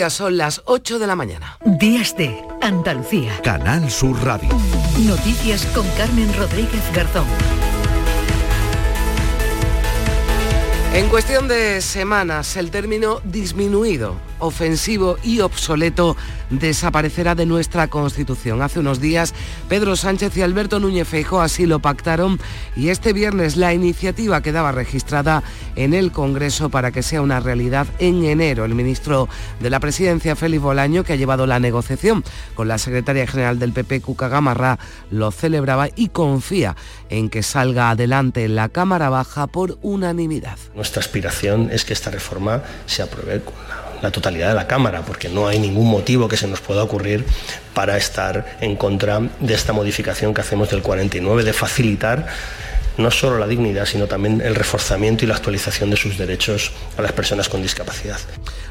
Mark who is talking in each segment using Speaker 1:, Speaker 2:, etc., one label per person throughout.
Speaker 1: Ya son las 8 de la mañana.
Speaker 2: Días de Andalucía.
Speaker 3: Canal Sur Radio.
Speaker 2: Noticias con Carmen Rodríguez Garzón.
Speaker 1: En cuestión de semanas, el término disminuido, ofensivo y obsoleto desaparecerá de nuestra Constitución. Hace unos días, Pedro Sánchez y Alberto Núñez Feijóo así lo pactaron y este viernes la iniciativa quedaba registrada en el Congreso para que sea una realidad en enero. El ministro de la Presidencia, Félix Bolaño, que ha llevado la negociación con la secretaria general del PP, Cuca Gamarra, lo celebraba y confía en que salga adelante la Cámara Baja por unanimidad.
Speaker 4: Nuestra aspiración es que esta reforma se apruebe con la, totalidad de la Cámara, porque no hay ningún motivo que se nos pueda ocurrir para estar en contra de esta modificación que hacemos del 49, de facilitar no solo la dignidad, sino también el reforzamiento y la actualización de sus derechos a las personas con discapacidad.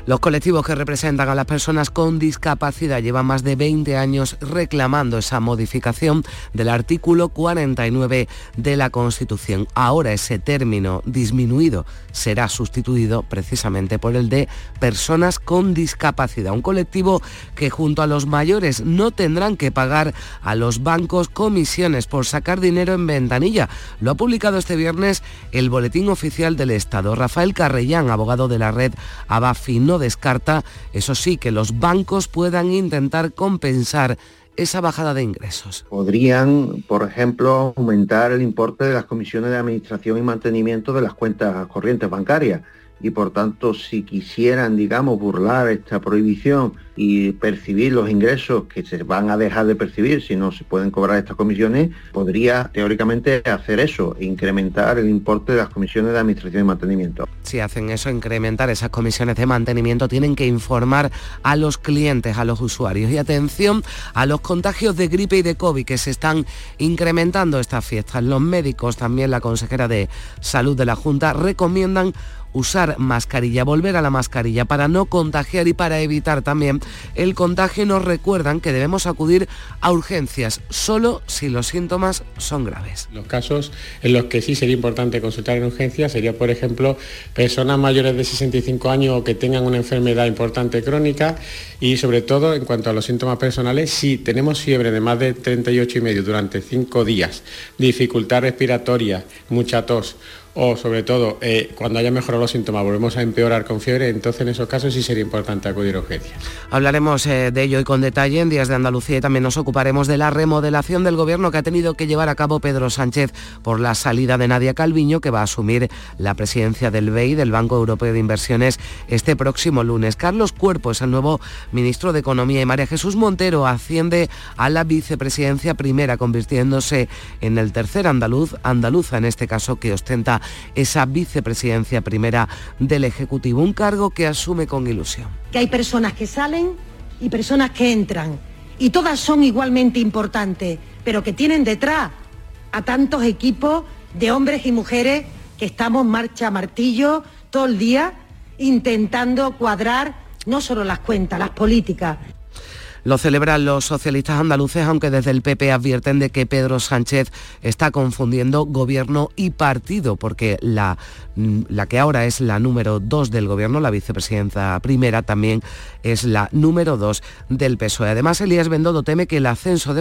Speaker 1: Los colectivos que representan a las personas con discapacidad llevan más de 20 años reclamando esa modificación del artículo 49 de la Constitución. Ahora ese término disminuido será sustituido precisamente por el de personas con discapacidad. Un colectivo que junto a los mayores no tendrán que pagar a los bancos comisiones por sacar dinero en ventanilla. Lo ha publicado este viernes el Boletín Oficial del Estado. Rafael Carrellán, abogado de la red Abafi, no descarta, eso sí, que los bancos puedan intentar compensar esa bajada de ingresos.
Speaker 5: Podrían, por ejemplo, aumentar el importe de las comisiones de administración y mantenimiento de las cuentas corrientes bancarias y por tanto si quisieran, digamos, burlar esta prohibición y percibir los ingresos que se van a dejar de percibir si no se pueden cobrar estas comisiones, podría teóricamente hacer eso, incrementar el importe de las comisiones de administración y mantenimiento.
Speaker 1: Si hacen eso, incrementar esas comisiones de mantenimiento, tienen que informar a los clientes, a los usuarios. Y atención a los contagios de gripe y de COVID que se están incrementando estas fiestas. Los médicos, también la consejera de salud de la Junta, recomiendan usar mascarilla, volver a la mascarilla para no contagiar y para evitar también el contagio. Nos recuerdan que debemos acudir a urgencias solo si los síntomas son graves.
Speaker 6: Los casos en los que sí sería importante consultar en urgencias sería, por ejemplo, personas mayores de 65 años o que tengan una enfermedad importante crónica y sobre todo en cuanto a los síntomas personales, si tenemos fiebre de más de 38 y medio durante 5 días, dificultad respiratoria, mucha tos o sobre todo eh, cuando haya mejorado los síntomas volvemos a empeorar con fiebre, entonces en esos casos sí sería importante acudir a urgencias.
Speaker 1: Hablaremos eh, de ello y con detalle en Días de Andalucía y también nos ocuparemos de la remodelación del gobierno que ha tenido que llevar a cabo Pedro Sánchez por la salida de Nadia Calviño, que va a asumir la presidencia del BEI, del Banco Europeo de Inversiones, este próximo lunes. Carlos Cuerpo es el nuevo ministro de Economía y María Jesús Montero asciende a la vicepresidencia primera, convirtiéndose en el tercer andaluz, andaluza en este caso, que ostenta esa vicepresidencia primera del Ejecutivo, un cargo que asume con ilusión.
Speaker 7: Que hay personas que salen y personas que entran, y todas son igualmente importantes, pero que tienen detrás a tantos equipos de hombres y mujeres que estamos marcha martillo todo el día intentando cuadrar no solo las cuentas, las políticas.
Speaker 1: Lo celebran los socialistas andaluces, aunque desde el PP advierten de que Pedro Sánchez está confundiendo gobierno y partido, porque la, mm, la que ahora es la número dos del gobierno, la vicepresidenta primera, también es la número dos del PSOE. Además, Elías Bendodo teme que el ascenso de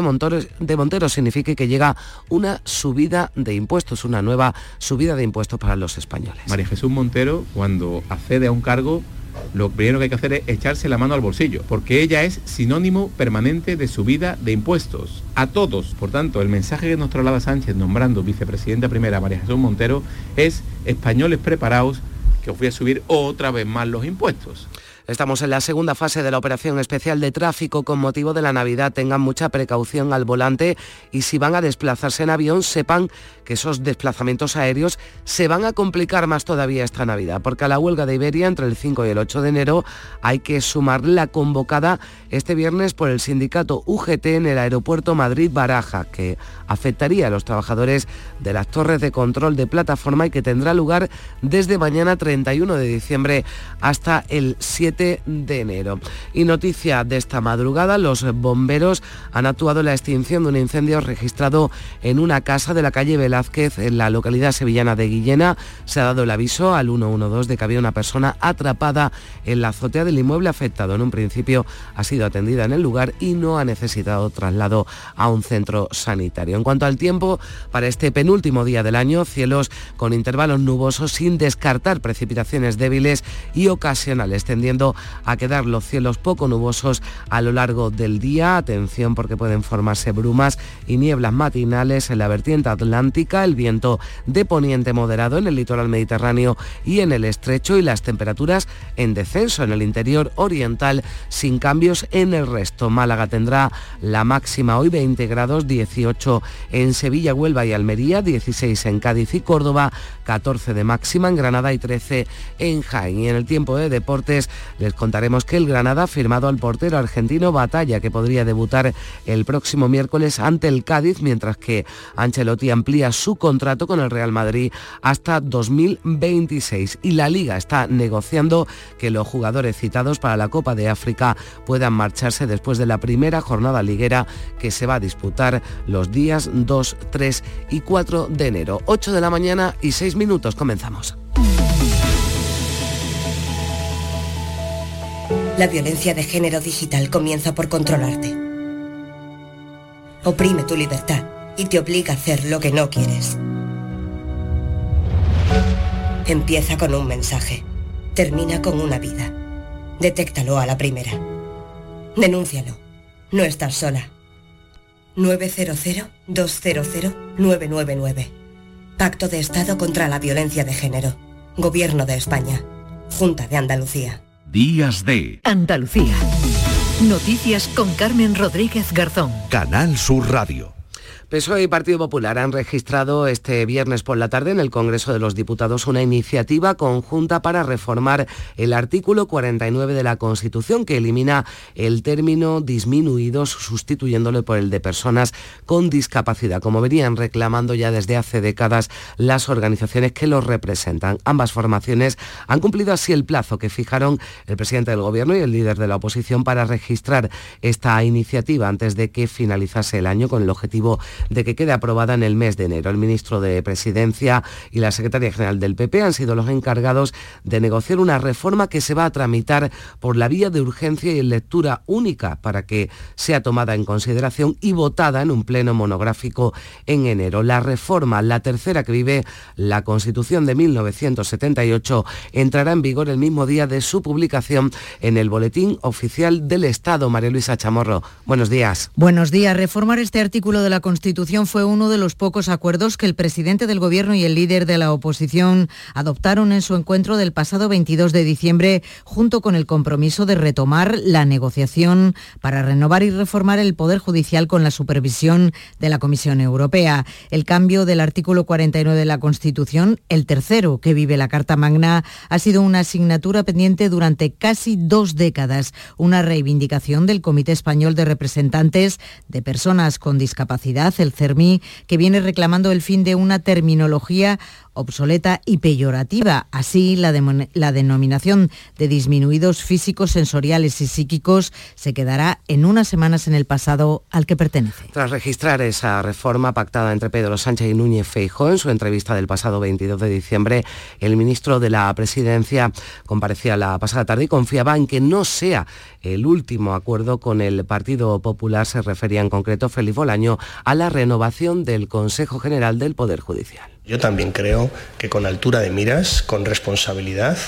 Speaker 1: de Montero signifique que llega una subida de impuestos, una nueva subida de impuestos para los españoles.
Speaker 8: María Jesús Montero, cuando accede a un cargo, lo primero que hay que hacer es echarse la mano al bolsillo, porque ella es sinónimo permanente de subida de impuestos a todos. Por tanto, el mensaje que nos traslada Sánchez nombrando vicepresidenta primera María Jesús Montero es españoles preparados que os voy a subir otra vez más los impuestos.
Speaker 1: Estamos en la segunda fase de la operación especial de tráfico con motivo de la Navidad. Tengan mucha precaución al volante y si van a desplazarse en avión, sepan que esos desplazamientos aéreos se van a complicar más todavía esta Navidad, porque a la huelga de Iberia entre el 5 y el 8 de enero hay que sumar la convocada este viernes por el sindicato UGT en el aeropuerto Madrid-Baraja, que afectaría a los trabajadores de las torres de control de plataforma y que tendrá lugar desde mañana 31 de diciembre hasta el 7 7 de enero. Y noticia de esta madrugada, los bomberos han actuado en la extinción de un incendio registrado en una casa de la calle Velázquez en la localidad sevillana de Guillena. Se ha dado el aviso al 112 de que había una persona atrapada en la azotea del inmueble afectado. En un principio ha sido atendida en el lugar y no ha necesitado traslado a un centro sanitario. En cuanto al tiempo, para este penúltimo día del año, cielos con intervalos nubosos sin descartar precipitaciones débiles y ocasionales, tendiendo a quedar los cielos poco nubosos a lo largo del día. Atención porque pueden formarse brumas y nieblas matinales en la vertiente atlántica, el viento de poniente moderado en el litoral mediterráneo y en el estrecho y las temperaturas en descenso en el interior oriental sin cambios en el resto. Málaga tendrá la máxima hoy 20 grados, 18 en Sevilla, Huelva y Almería, 16 en Cádiz y Córdoba, 14 de máxima en Granada y 13 en Jaén. Y en el tiempo de deportes les contaremos que el Granada ha firmado al portero argentino Batalla, que podría debutar el próximo miércoles ante el Cádiz, mientras que Ancelotti amplía su contrato con el Real Madrid hasta 2026. Y la Liga está negociando que los jugadores citados para la Copa de África puedan marcharse después de la primera jornada liguera que se va a disputar los días 2, 3 y 4 de enero. 8 de la mañana y 6 minutos. Comenzamos.
Speaker 3: La violencia de género digital comienza por controlarte. Oprime tu libertad y te obliga a hacer lo que no quieres. Empieza con un mensaje. Termina con una vida. Detéctalo a la primera. Denúncialo. No estás sola. 900-200-999. Pacto de Estado contra la Violencia de Género. Gobierno de España. Junta de Andalucía.
Speaker 2: Días de Andalucía. Noticias con Carmen Rodríguez Garzón.
Speaker 9: Canal Sur Radio.
Speaker 1: PSOE y Partido Popular han registrado este viernes por la tarde en el Congreso de los Diputados una iniciativa conjunta para reformar el artículo 49 de la Constitución que elimina el término disminuidos sustituyéndolo por el de personas con discapacidad, como venían reclamando ya desde hace décadas las organizaciones que los representan. Ambas formaciones han cumplido así el plazo que fijaron el presidente del Gobierno y el líder de la oposición para registrar esta iniciativa antes de que finalizase el año con el objetivo de que quede aprobada en el mes de enero. El ministro de Presidencia y la secretaria general del PP han sido los encargados de negociar una reforma que se va a tramitar por la vía de urgencia y en lectura única para que sea tomada en consideración y votada en un pleno monográfico en enero. La reforma, la tercera que vive la Constitución de 1978, entrará en vigor el mismo día de su publicación en el Boletín Oficial del Estado. María Luisa Chamorro, buenos días.
Speaker 10: Buenos días. Reformar este artículo de la Constitución Constitución fue uno de los pocos acuerdos que el presidente del Gobierno y el líder de la oposición adoptaron en su encuentro del pasado 22 de diciembre, junto con el compromiso de retomar la negociación para renovar y reformar el Poder Judicial con la supervisión de la Comisión Europea. El cambio del artículo 49 de la Constitución, el tercero que vive la Carta Magna, ha sido una asignatura pendiente durante casi dos décadas, una reivindicación del Comité Español de Representantes de Personas con Discapacidad el CERMI, que viene reclamando el fin de una terminología obsoleta y peyorativa. Así, la, denominación de disminuidos físicos, sensoriales y psíquicos se quedará en unas semanas en el pasado al que pertenece.
Speaker 1: Tras registrar esa reforma pactada entre Pedro Sánchez y Núñez Feijóo en su entrevista del pasado 22 de diciembre, el ministro de la Presidencia comparecía la pasada tarde y confiaba en que no sea el último acuerdo con el Partido Popular. Se refería en concreto Felipe Bolaño a la renovación del Consejo General del Poder Judicial.
Speaker 4: Yo también creo que con altura de miras, con responsabilidad,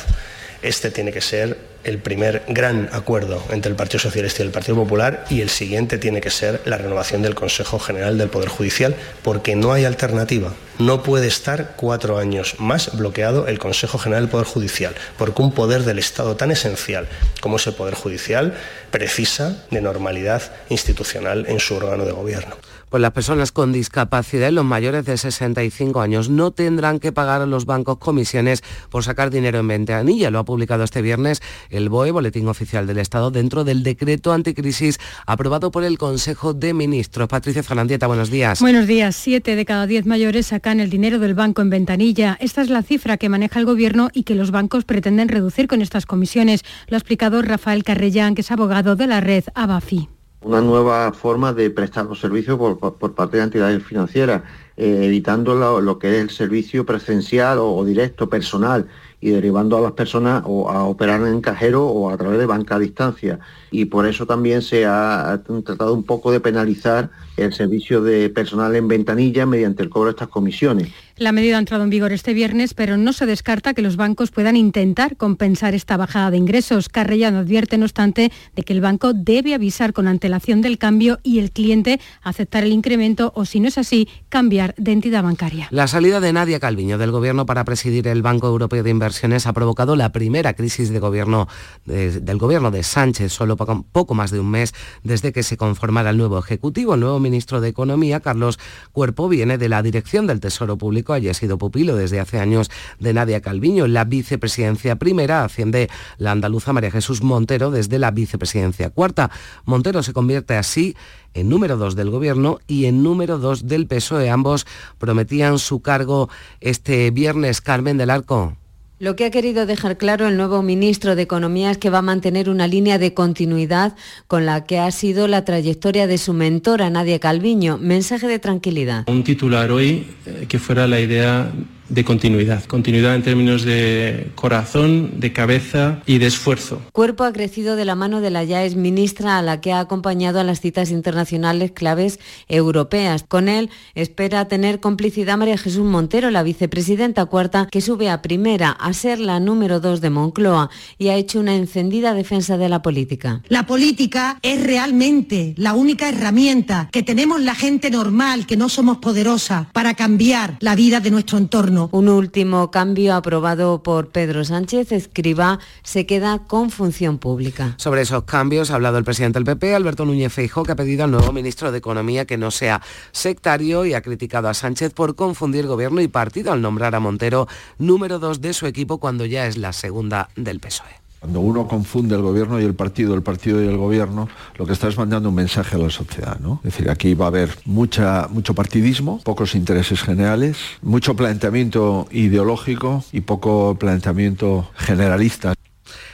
Speaker 4: este tiene que ser el primer gran acuerdo entre el Partido Socialista y el Partido Popular y el siguiente tiene que ser la renovación del Consejo General del Poder Judicial porque no hay alternativa. No puede estar cuatro años más bloqueado el Consejo General del Poder Judicial porque un poder del Estado tan esencial como es el Poder Judicial precisa de normalidad institucional en su órgano de gobierno.
Speaker 1: Pues las personas con discapacidad y los mayores de 65 años no tendrán que pagar a los bancos comisiones por sacar dinero en ventanilla. Lo ha publicado este viernes el BOE, Boletín Oficial del Estado, dentro del decreto anticrisis aprobado por el Consejo de Ministros. Patricia Zanandieta, buenos días.
Speaker 11: Buenos días. Siete de cada diez mayores sacan el dinero del banco en ventanilla. Esta es la cifra que maneja el Gobierno y que los bancos pretenden reducir con estas comisiones. Lo ha explicado Rafael Carrellán, que es abogado de la red ABAFI
Speaker 5: una nueva forma de prestar los servicios por, parte de entidades financieras, eh, evitando lo, que es el servicio presencial o, directo, personal, y derivando a las personas a operar en cajero o a través de banca a distancia. Y por eso también se ha tratado un poco de penalizar el servicio de personal en ventanilla mediante el cobro de estas comisiones.
Speaker 11: La medida ha entrado en vigor este viernes, pero no se descarta que los bancos puedan intentar compensar esta bajada de ingresos. Carrellano advierte, no obstante, de que el banco debe avisar con antelación del cambio y el cliente aceptar el incremento o, si no es así, cambiar de entidad bancaria.
Speaker 1: La salida de Nadia Calviño del Gobierno para presidir el Banco Europeo de Inversiones ha provocado la primera crisis de gobierno del Gobierno de Sánchez, solo poco más de un mes desde que se conformara el nuevo Ejecutivo. El nuevo ministro de Economía, Carlos Cuerpo, viene de la dirección del Tesoro Público haya sido pupilo desde hace años de Nadia Calviño. La vicepresidencia primera asciende la andaluza María Jesús Montero desde la vicepresidencia cuarta. Montero se convierte así en número dos del Gobierno y en número dos del PSOE. Ambos prometían su cargo este viernes. Carmen del Arco.
Speaker 12: Lo que ha querido dejar claro el nuevo ministro de Economía es que va a mantener una línea de continuidad con la que ha sido la trayectoria de su mentora Nadia Calviño. Mensaje de tranquilidad.
Speaker 13: Un titular hoy eh, que fuera la idea de continuidad. Continuidad en términos de corazón, de cabeza y de esfuerzo.
Speaker 12: Cuerpo ha crecido de la mano de la ya ex ministra a la que ha acompañado a las citas internacionales claves europeas. Con él espera tener complicidad María Jesús Montero, la vicepresidenta cuarta, que sube a primera a ser la número dos de Moncloa y ha hecho una encendida defensa de la política.
Speaker 7: La política es realmente la única herramienta que tenemos la gente normal, que no somos poderosas, para cambiar la vida de nuestro entorno
Speaker 12: un último cambio aprobado por Pedro Sánchez, escriba, se queda con función pública.
Speaker 1: Sobre esos cambios ha hablado el presidente del PP, Alberto Núñez Feijóo, que ha pedido al nuevo ministro de Economía que no sea sectario y ha criticado a Sánchez por confundir gobierno y partido al nombrar a Montero número dos de su equipo cuando ya es la segunda del PSOE.
Speaker 14: Cuando uno confunde el gobierno y el partido, el partido y el gobierno, lo que está es mandando un mensaje a la sociedad. ¿no? Es decir, aquí va a haber mucha, mucho partidismo, pocos intereses generales, mucho planteamiento ideológico y poco planteamiento generalista.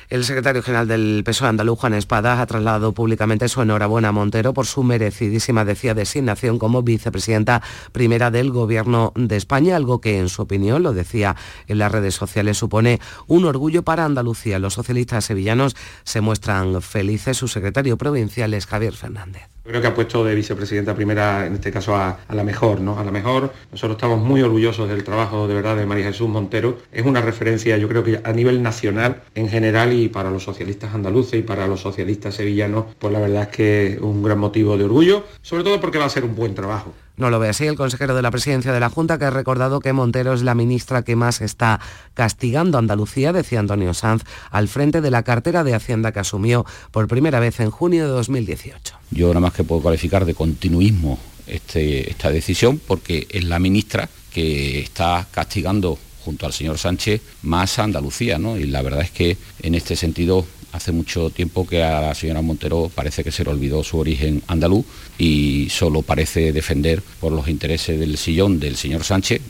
Speaker 1: El secretario general del PSOE andaluz, Juan Espada, ha trasladado públicamente su enhorabuena a Montero por su merecidísima, decía, designación como vicepresidenta primera del Gobierno de España, algo que, en su opinión, lo decía en las redes sociales, supone un orgullo para Andalucía. Los socialistas sevillanos se muestran felices. Su secretario provincial es Javier Fernández.
Speaker 15: Creo que ha puesto de vicepresidenta primera, en este caso, a, la mejor, ¿no? A la mejor. Nosotros estamos muy orgullosos del trabajo de verdad de María Jesús Montero. Es una referencia, yo creo que a nivel nacional en general y para los socialistas andaluces y para los socialistas sevillanos, pues la verdad es que es un gran motivo de orgullo, sobre todo porque va a ser un buen trabajo.
Speaker 1: No lo ve así el consejero de la presidencia de la Junta, que ha recordado que Montero es la ministra que más está castigando a Andalucía, decía Antonio Sanz, al frente de la cartera de Hacienda que asumió por primera vez en junio de 2018.
Speaker 16: Yo nada más que puedo calificar de continuismo este, esta decisión porque es la ministra que está castigando junto al señor Sánchez más a Andalucía, ¿no? Y la verdad es que en este sentido Hace mucho tiempo que a la señora Montero parece que se le olvidó su origen andaluz y solo parece defender por los intereses del sillón del señor Sánchez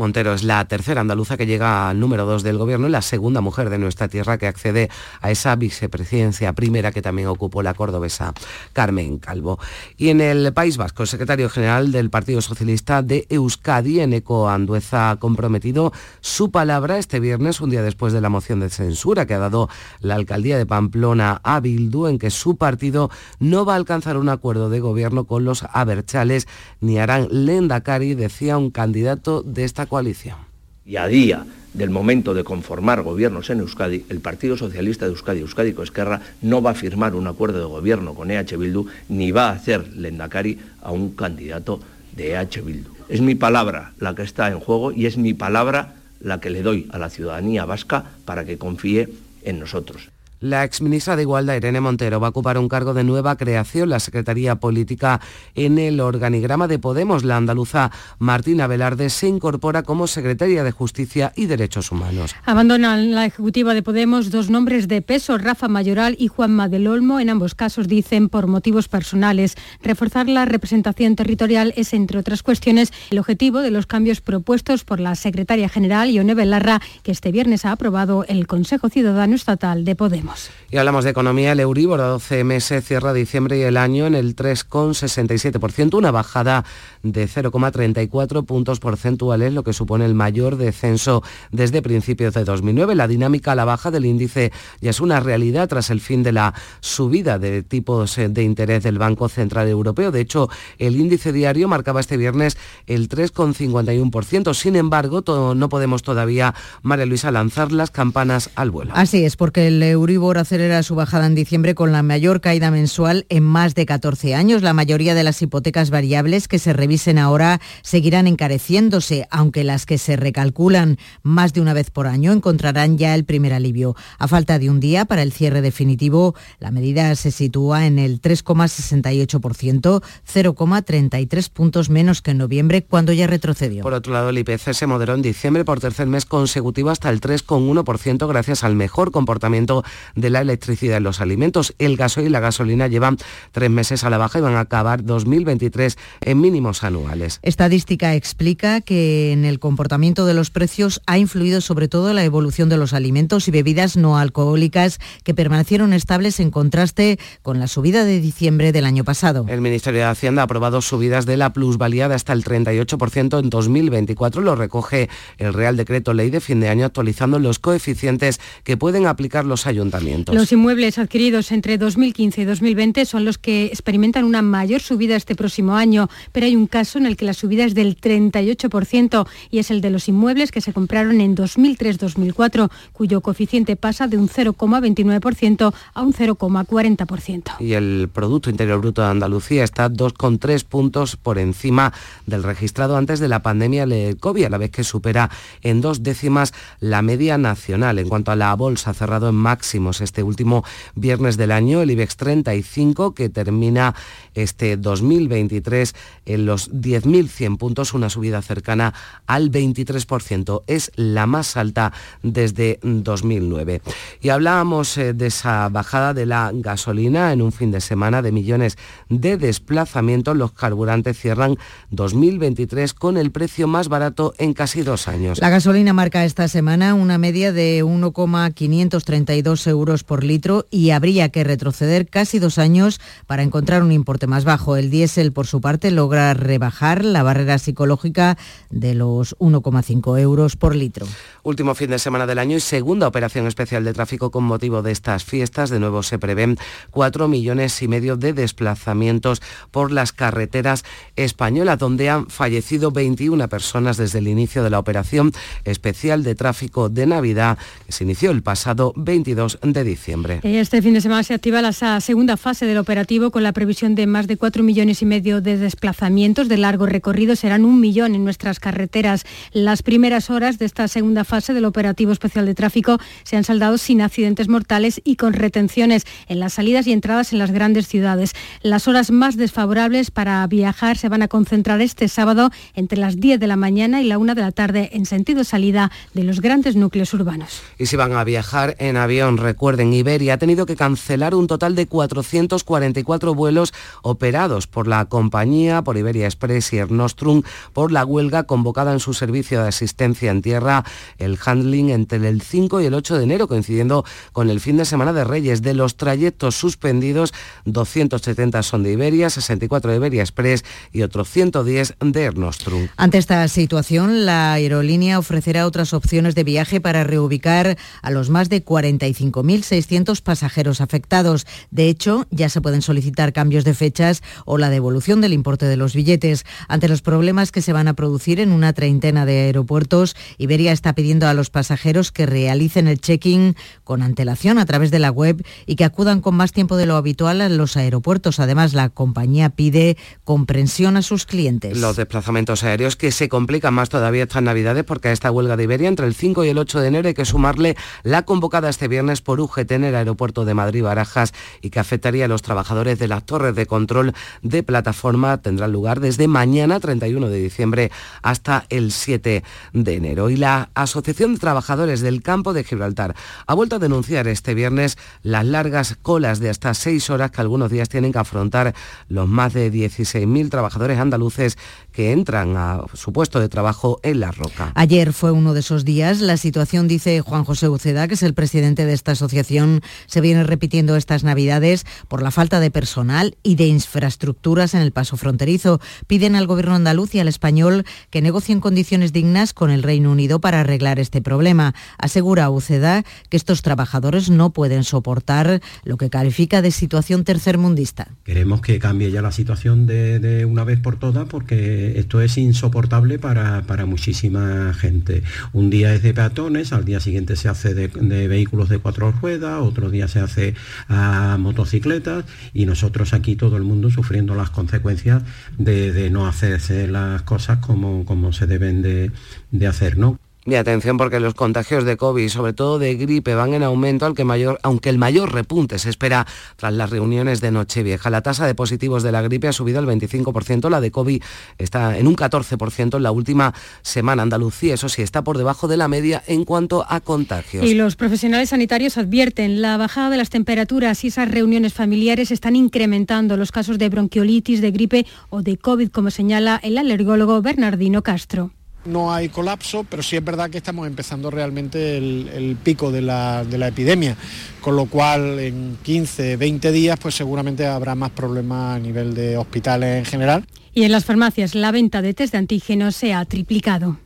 Speaker 1: Montero es la tercera andaluza que llega al número dos del gobierno y la segunda mujer de nuestra tierra que accede a esa vicepresidencia primera que también ocupó la cordobesa Carmen Calvo. Y en el País Vasco, el secretario general del Partido Socialista de Euskadi, Eneco Andueza, ha comprometido su palabra este viernes, un día después de la moción de censura que ha dado la alcaldía de Pamplona a Bildu, en que su partido no va a alcanzar un acuerdo de gobierno con los aberchales ni harán lendakari, decía un candidato de esta coalición.
Speaker 17: Y a día del momento de conformar gobiernos en Euskadi, el Partido Socialista de Euskadi, Euskadi Esquerra, no va a firmar un acuerdo de gobierno con EH Bildu ni va a hacer lendakari a un candidato de EH Bildu. Es mi palabra la que está en juego y es mi palabra la que le doy a la ciudadanía vasca para que confíe en nosotros.
Speaker 1: La exministra de Igualdad, Irene Montero, va a ocupar un cargo de nueva creación, la Secretaría Política en el organigrama de Podemos. La andaluza Martina Velarde se incorpora como secretaria de Justicia y Derechos Humanos.
Speaker 11: Abandonan la ejecutiva de Podemos dos nombres de peso, Rafa Mayoral y Juanma del Olmo. En ambos casos dicen por motivos personales. Reforzar la representación territorial es, entre otras cuestiones, el objetivo de los cambios propuestos por la secretaria general, Ione Belarra, que este viernes ha aprobado el Consejo Ciudadano Estatal de Podemos.
Speaker 1: Y hablamos de economía. El Euribor a 12 meses cierra diciembre y el año en el 3,67%, una bajada de 0,34 puntos porcentuales, lo que supone el mayor descenso desde principios de 2009. La dinámica a la baja del índice ya es una realidad tras el fin de la subida de tipos de interés del Banco Central Europeo. De hecho, el índice diario marcaba este viernes el 3,51%. Sin embargo, no podemos todavía, María Luisa, lanzar las campanas al vuelo.
Speaker 10: Así es, porque el Euribor acelera su bajada en diciembre con la mayor caída mensual en más de 14 años. La mayoría de las hipotecas variables que se revisen ahora seguirán encareciéndose, aunque las que se recalculan más de una vez por año encontrarán ya el primer alivio. A falta de un día para el cierre definitivo, la medida se sitúa en el 3,68%, 0,33 puntos menos que en noviembre, cuando ya retrocedió.
Speaker 1: Por otro lado, el IPC se moderó en diciembre por tercer mes consecutivo hasta el 3,1% gracias al mejor comportamiento de la electricidad en los alimentos. El gasoil y la gasolina llevan tres meses a la baja y van a acabar 2023 en mínimos anuales.
Speaker 10: Estadística explica que en el comportamiento de los precios ha influido sobre todo la evolución de los alimentos y bebidas no alcohólicas que permanecieron estables en contraste con la subida de diciembre del año pasado.
Speaker 1: El Ministerio de Hacienda ha aprobado subidas de la plusvalía de hasta el 38% en 2024. Lo recoge el Real Decreto Ley de fin de año actualizando los coeficientes que pueden aplicar los ayuntamientos
Speaker 11: los inmuebles adquiridos entre 2015 y 2020 son los que experimentan una mayor subida este próximo año, pero hay un caso en el que la subida es del 38% y es el de los inmuebles que se compraron en 2003-2004, cuyo coeficiente pasa de un 0,29% a un 0,40%.
Speaker 1: Y el Producto Interior Bruto de Andalucía está 2,3 puntos por encima del registrado antes de la pandemia del COVID, a la vez que supera en dos décimas la media nacional. En cuanto a la bolsa, cerrado en máximo este último viernes del año, el IBEX 35, que termina este 2023 en los 10.100 puntos, una subida cercana al 23%. Es la más alta desde 2009. Y hablábamos eh, de esa bajada de la gasolina en un fin de semana de millones de desplazamientos. Los carburantes cierran 2023 con el precio más barato en casi dos años.
Speaker 10: La gasolina marca esta semana una media de 1,532 euros por litro y habría que retroceder casi dos años para encontrar un importe más bajo. El diésel, por su parte, logra rebajar la barrera psicológica de los 1,5 euros por litro.
Speaker 1: Último fin de semana del año y segunda operación especial de tráfico con motivo de estas fiestas. De nuevo se prevén cuatro millones y medio de desplazamientos por las carreteras españolas, donde han fallecido 21 personas desde el inicio de la operación especial de tráfico de Navidad, que se inició el pasado 22 de diciembre.
Speaker 11: Este fin de semana se activa la segunda fase del operativo con la previsión de más de 4 millones y medio de desplazamientos de largo recorrido. Serán un millón en nuestras carreteras. Las primeras horas de esta segunda fase del operativo especial de tráfico se han saldado sin accidentes mortales y con retenciones en las salidas y entradas en las grandes ciudades. Las horas más desfavorables para viajar se van a concentrar este sábado entre las 10 de la mañana y la 1 de la tarde en sentido salida de los grandes núcleos urbanos.
Speaker 1: Y si van a viajar en avión, Recuerden, Iberia ha tenido que cancelar un total de 444 vuelos operados por la compañía, por Iberia Express y Air Nostrum, por la huelga convocada en su servicio de asistencia en tierra, el handling entre el 5 y el 8 de enero, coincidiendo con el fin de semana de Reyes. De los trayectos suspendidos, 270 son de Iberia, 64 de Iberia Express y otros 110 de Air Nostrum.
Speaker 10: Ante esta situación, la aerolínea ofrecerá otras opciones de viaje para reubicar a los más de 45 5.600 pasajeros afectados. De hecho, ya se pueden solicitar cambios de fechas o la devolución del importe de los billetes. Ante los problemas que se van a producir en una treintena de aeropuertos, Iberia está pidiendo a los pasajeros que realicen el check-in con antelación a través de la web y que acudan con más tiempo de lo habitual a los aeropuertos. Además, la compañía pide comprensión a sus clientes.
Speaker 1: Los desplazamientos aéreos que se complican más todavía estas Navidades porque a esta huelga de Iberia entre el 5 y el 8 de enero hay que sumarle la convocada este viernes por UGT en el aeropuerto de Madrid-Barajas y que afectaría a los trabajadores de las torres de control de plataforma tendrán lugar desde mañana 31 de diciembre hasta el 7 de enero. Y la Asociación de Trabajadores del Campo de Gibraltar ha vuelto a denunciar este viernes las largas colas de hasta seis horas que algunos días tienen que afrontar los más de 16.000 trabajadores andaluces que entran a su puesto de trabajo en La Roca.
Speaker 18: Ayer fue uno de esos días. La situación, dice Juan José Uceda, que es el presidente de esta asociación, se viene repitiendo estas Navidades por la falta de personal y de infraestructuras en el paso fronterizo. Piden al gobierno andaluz y al español que negocien condiciones dignas con el Reino Unido para arreglar este problema. Asegura Uceda que estos trabajadores no pueden soportar lo que califica de situación tercermundista.
Speaker 19: Queremos que cambie ya la situación de, de una vez por todas porque esto es insoportable para, muchísima gente. Un día es de peatones, al día siguiente se hace de, vehículos de cuatro ruedas, otro día se hace a motocicletas y nosotros aquí todo el mundo sufriendo las consecuencias de, no hacerse las cosas como, como se deben de, de hacer, ¿no?
Speaker 1: Y atención porque los contagios de COVID, sobre todo de gripe, van en aumento, al que mayor, aunque el mayor repunte se espera tras las reuniones de Nochevieja. La tasa de positivos de la gripe ha subido al 25%, la de COVID está en un 14% en la última semana. Andalucía, eso sí, está por debajo de la media en cuanto a contagios.
Speaker 11: Y los profesionales sanitarios advierten la bajada de las temperaturas y esas reuniones familiares están incrementando los casos de bronquiolitis, de gripe o de COVID, como señala el alergólogo Bernardino Castro.
Speaker 20: No hay colapso, pero sí es verdad que estamos empezando realmente el, pico de la, epidemia, con lo cual en 15, 20 días pues seguramente habrá más problemas a nivel de hospitales en general.
Speaker 11: Y en las farmacias la venta de test de antígenos se ha triplicado.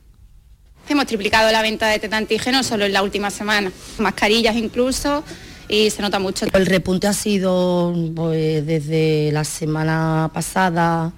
Speaker 21: Hemos triplicado la venta de test de antígenos solo en la última semana, mascarillas incluso, y se nota mucho.
Speaker 22: El repunte ha sido pues, desde la semana pasada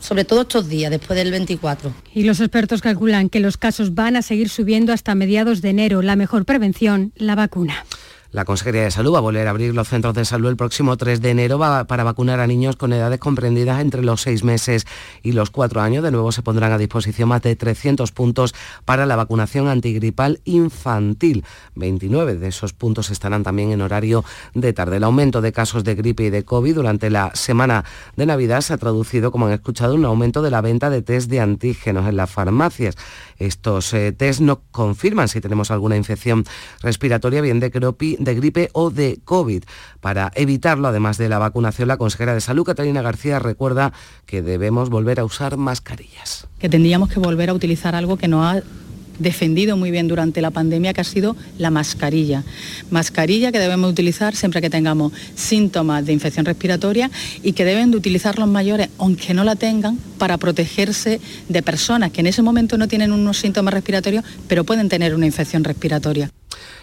Speaker 22: sobre todo estos días, después del 24.
Speaker 11: Y los expertos calculan que los casos van a seguir subiendo hasta mediados de enero. La mejor prevención, la vacuna.
Speaker 1: La Consejería de Salud va a volver a abrir los centros de salud el próximo 3 de enero para vacunar a niños con edades comprendidas entre los 6 meses y los 4 años. De nuevo se pondrán a disposición más de 300 puntos para la vacunación antigripal infantil. 29 de esos puntos estarán también en horario de tarde. El aumento de casos de gripe y de COVID durante la semana de Navidad se ha traducido, como han escuchado, un aumento de la venta de test de antígenos en las farmacias. Estos eh, test no confirman si tenemos alguna infección respiratoria, bien de, de gripe o de COVID. Para evitarlo, además de la vacunación, la consejera de Salud, Catalina García, recuerda que debemos volver a usar mascarillas.
Speaker 23: Que tendríamos que volver a utilizar algo que no ha defendido muy bien durante la pandemia, que ha sido la mascarilla. Mascarilla que debemos utilizar siempre que tengamos síntomas de infección respiratoria y que deben de utilizar los mayores, aunque no la tengan, para protegerse de personas que en ese momento no tienen unos síntomas respiratorios, pero pueden tener una infección respiratoria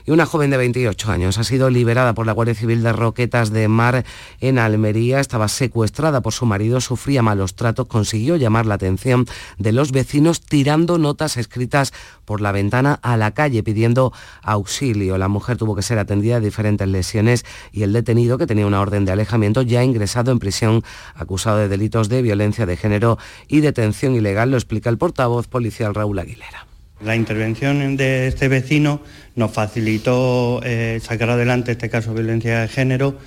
Speaker 1: y una joven de 28 años ha sido liberada por la Guardia Civil de Roquetas de Mar en Almería. Estaba secuestrada por su marido, sufría malos tratos, consiguió llamar la atención de los vecinos tirando notas escritas por la ventana a la calle pidiendo auxilio. La mujer tuvo que ser atendida de diferentes lesiones y el detenido, que tenía una orden de alejamiento, ya ha ingresado en prisión acusado de delitos de violencia de género y detención ilegal, lo explica el portavoz policial Raúl Aguilera.
Speaker 24: La intervención de este vecino nos facilitó eh, sacar adelante este caso de violencia de género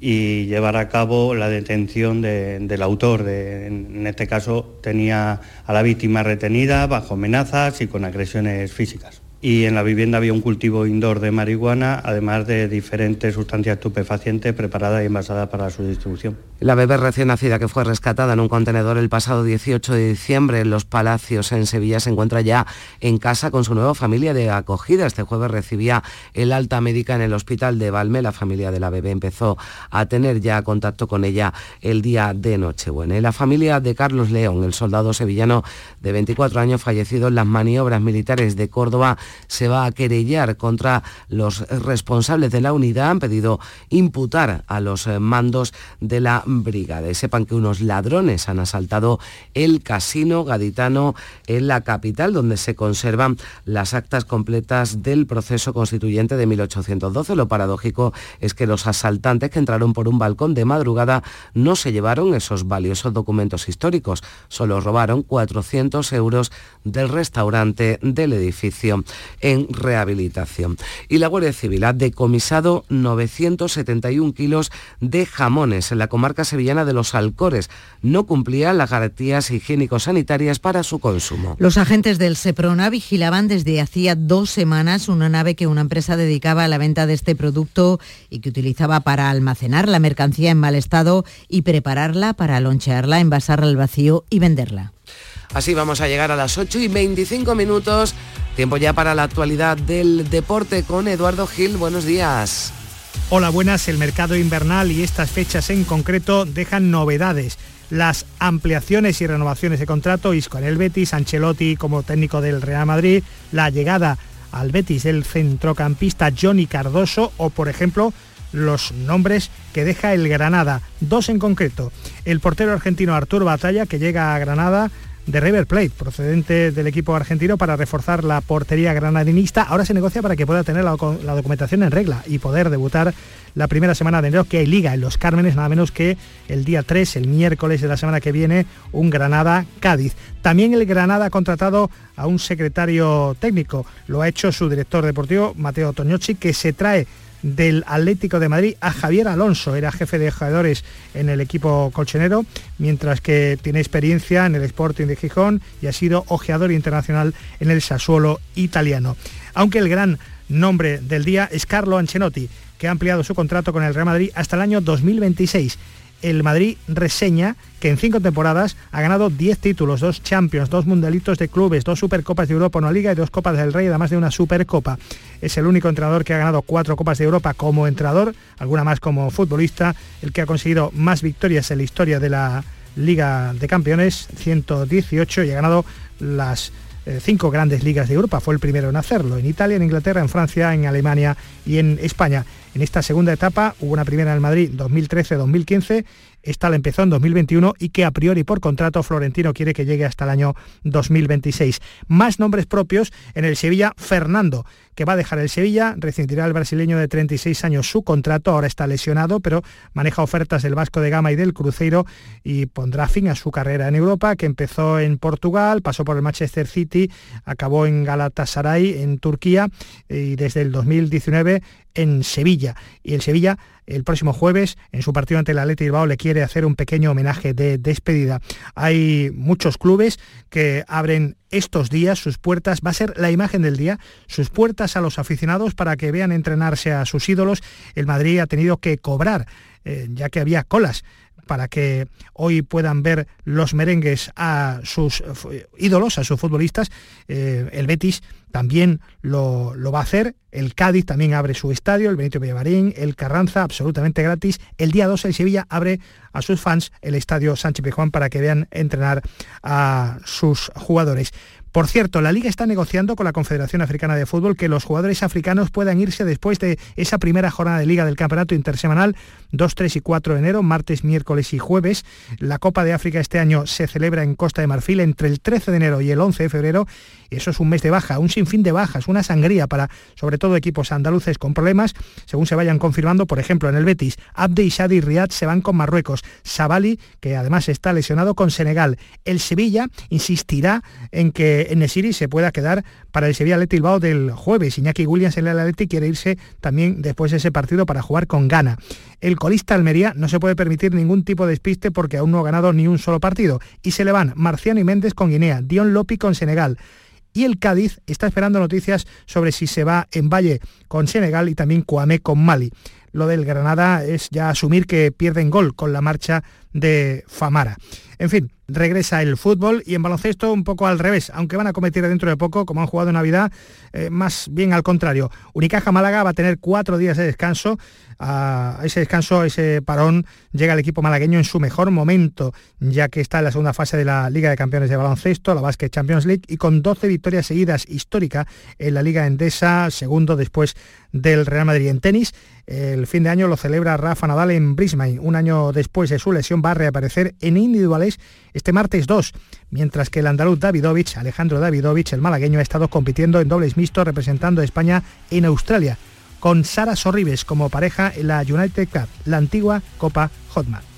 Speaker 24: y llevar a cabo la detención del autor. en este caso tenía a la víctima retenida bajo amenazas y con agresiones físicas y en la vivienda había un cultivo indoor de marihuana, además de diferentes sustancias estupefacientes preparadas y envasadas para su distribución.
Speaker 1: La bebé recién nacida que fue rescatada en un contenedor el pasado 18 de diciembre en Los Palacios, en Sevilla, se encuentra ya en casa con su nueva familia de acogida. Este jueves recibía el alta médica en el hospital de Valme. La familia de la bebé empezó a tener ya contacto con ella el día de Nochebuena. La familia de Carlos León, el soldado sevillano de 24 años fallecido en las maniobras militares de Córdoba, se va a querellar contra los responsables de la unidad. Han pedido imputar a los eh, mandos de la brigada. Y sepan que unos ladrones han asaltado el casino gaditano en la capital, donde se conservan las actas completas del proceso constituyente de 1812. Lo paradójico es que los asaltantes que entraron por un balcón de madrugada no se llevaron esos valiosos documentos históricos, solo robaron 400 euros del restaurante del edificio en rehabilitación. Y la Guardia Civil ha decomisado 971 kilos de jamones en la comarca sevillana de los Alcores. No cumplían las garantías higiénico-sanitarias para su consumo.
Speaker 18: Los agentes del SEPRONA vigilaban desde hacía dos semanas una nave que una empresa dedicaba a la venta de este producto y que utilizaba para almacenar la mercancía en mal estado y prepararla para lonchearla, envasarla al vacío y venderla.
Speaker 1: Así vamos a llegar a las 8 y 25 minutos. Tiempo ya para la actualidad del deporte con Eduardo Gil. Buenos días.
Speaker 25: Hola, buenas. El mercado invernal y estas fechas en concreto dejan novedades. Las ampliaciones y renovaciones de contrato, Isco en el Betis, Ancelotti como técnico del Real Madrid, la llegada al Betis del centrocampista Johnny Cardoso o, por ejemplo, los nombres que deja el Granada, dos en concreto. El portero argentino Arturo Batalla, que llega a Granada de River Plate, procedente del equipo argentino para reforzar la portería granadinista. Ahora se negocia para que pueda tener la, documentación en regla y poder debutar la primera semana de enero que hay liga en los Cármenes, nada menos que el día 3, el miércoles de la semana que viene, un Granada-Cádiz. También el Granada ha contratado a un secretario técnico, lo ha hecho su director deportivo, Mateo Toñochi, que se trae del Atlético de Madrid a Javier Alonso, era jefe de jugadores en el equipo colchonero, mientras que tiene experiencia en el Sporting de Gijón y ha sido ojeador internacional en el Sassuolo italiano. Aunque el gran nombre del día es Carlo Ancelotti, que ha ampliado su contrato con el Real Madrid hasta el año 2026 el Madrid reseña que en cinco temporadas ha ganado 10 títulos, dos Champions, dos Mundialitos de clubes, dos Supercopas de Europa, una Liga y dos Copas del Rey, además de una Supercopa. Es el único entrenador que ha ganado cuatro Copas de Europa como entrenador, alguna más como futbolista, el que ha conseguido más victorias en la historia de la Liga de Campeones, 118, y ha ganado las eh, cinco grandes ligas de Europa. Fue el primero en hacerlo, en Italia, en Inglaterra, en Francia, en Alemania y en España. En esta segunda etapa hubo una primera en Madrid 2013-2015 esta la empezó en 2021 y que a priori por contrato Florentino quiere que llegue hasta el año 2026. Más nombres propios en el Sevilla, Fernando, que va a dejar el Sevilla, rescindirá el brasileño de 36 años su contrato, ahora está lesionado, pero maneja ofertas del Vasco de Gama y del Cruzeiro y pondrá fin a su carrera en Europa, que empezó en Portugal, pasó por el Manchester City, acabó en Galatasaray, en Turquía, y desde el 2019 en Sevilla. Y el Sevilla el próximo jueves en su partido ante el Atleti Bilbao le quiere hacer un pequeño homenaje de despedida. Hay muchos clubes que abren estos días sus puertas, va a ser la imagen del día, sus puertas a los aficionados para que vean entrenarse a sus ídolos. El Madrid ha tenido que cobrar, eh, ya que había colas para que hoy puedan ver los merengues a sus ídolos, a sus futbolistas. Eh, el Betis también lo, va a hacer. El Cádiz también abre su estadio, el Benito Villamarín, el Carranza, absolutamente gratis. El día 2 el Sevilla abre a sus fans el estadio Sánchez Pizjuán para que vean entrenar a sus jugadores. Por cierto, la Liga está negociando con la Confederación Africana de Fútbol que los jugadores africanos puedan irse después de esa primera jornada de Liga del Campeonato Intersemanal 2, 3 y 4 de enero, martes, miércoles y jueves. La Copa de África este año se celebra en Costa de Marfil entre el 13 de enero y el 11 de febrero. Y eso es un mes de baja, un sinfín de bajas, una sangría para sobre todo equipos andaluces con problemas, según se vayan confirmando, por ejemplo, en el Betis, Abde y Shadi Riyad se van con Marruecos, Sabali, que además está lesionado con Senegal. El Sevilla insistirá en que Nesiri se pueda quedar para el Sevilla Athletic Bilbao del jueves. Iñaki Williams en el Athletic quiere irse también después de ese partido para jugar con Ghana. El colista Almería no se puede permitir ningún tipo de despiste porque aún no ha ganado ni un solo partido. Y se le van Marciano y Méndez con Guinea, Dion Lopi con Senegal y el Cádiz está esperando noticias sobre si se va en Valle con Senegal y también Cuamé con Mali. Lo del Granada es ya asumir que pierden gol con la marcha de Famara. En fin, regresa el fútbol y en baloncesto un poco al revés, aunque van a cometer dentro de poco, como han jugado en Navidad, eh, más bien al contrario. Unicaja Málaga va a tener cuatro días de descanso. A ese descanso, ese parón, llega el equipo malagueño en su mejor momento, ya que está en la segunda fase de la Liga de Campeones de Baloncesto, la Basket Champions League, y con 12 victorias seguidas histórica en la Liga Endesa, segundo después del Real Madrid en tenis. El fin de año lo celebra Rafa Nadal en Brisbane. Un año después de su lesión va a reaparecer en individuales este martes 2, mientras que el andaluz Davidovich, Alejandro Davidovich, el malagueño, ha estado compitiendo en dobles mixtos representando a España en Australia, con Sara Sorribes como pareja en la United Cup, la antigua Copa Hotman.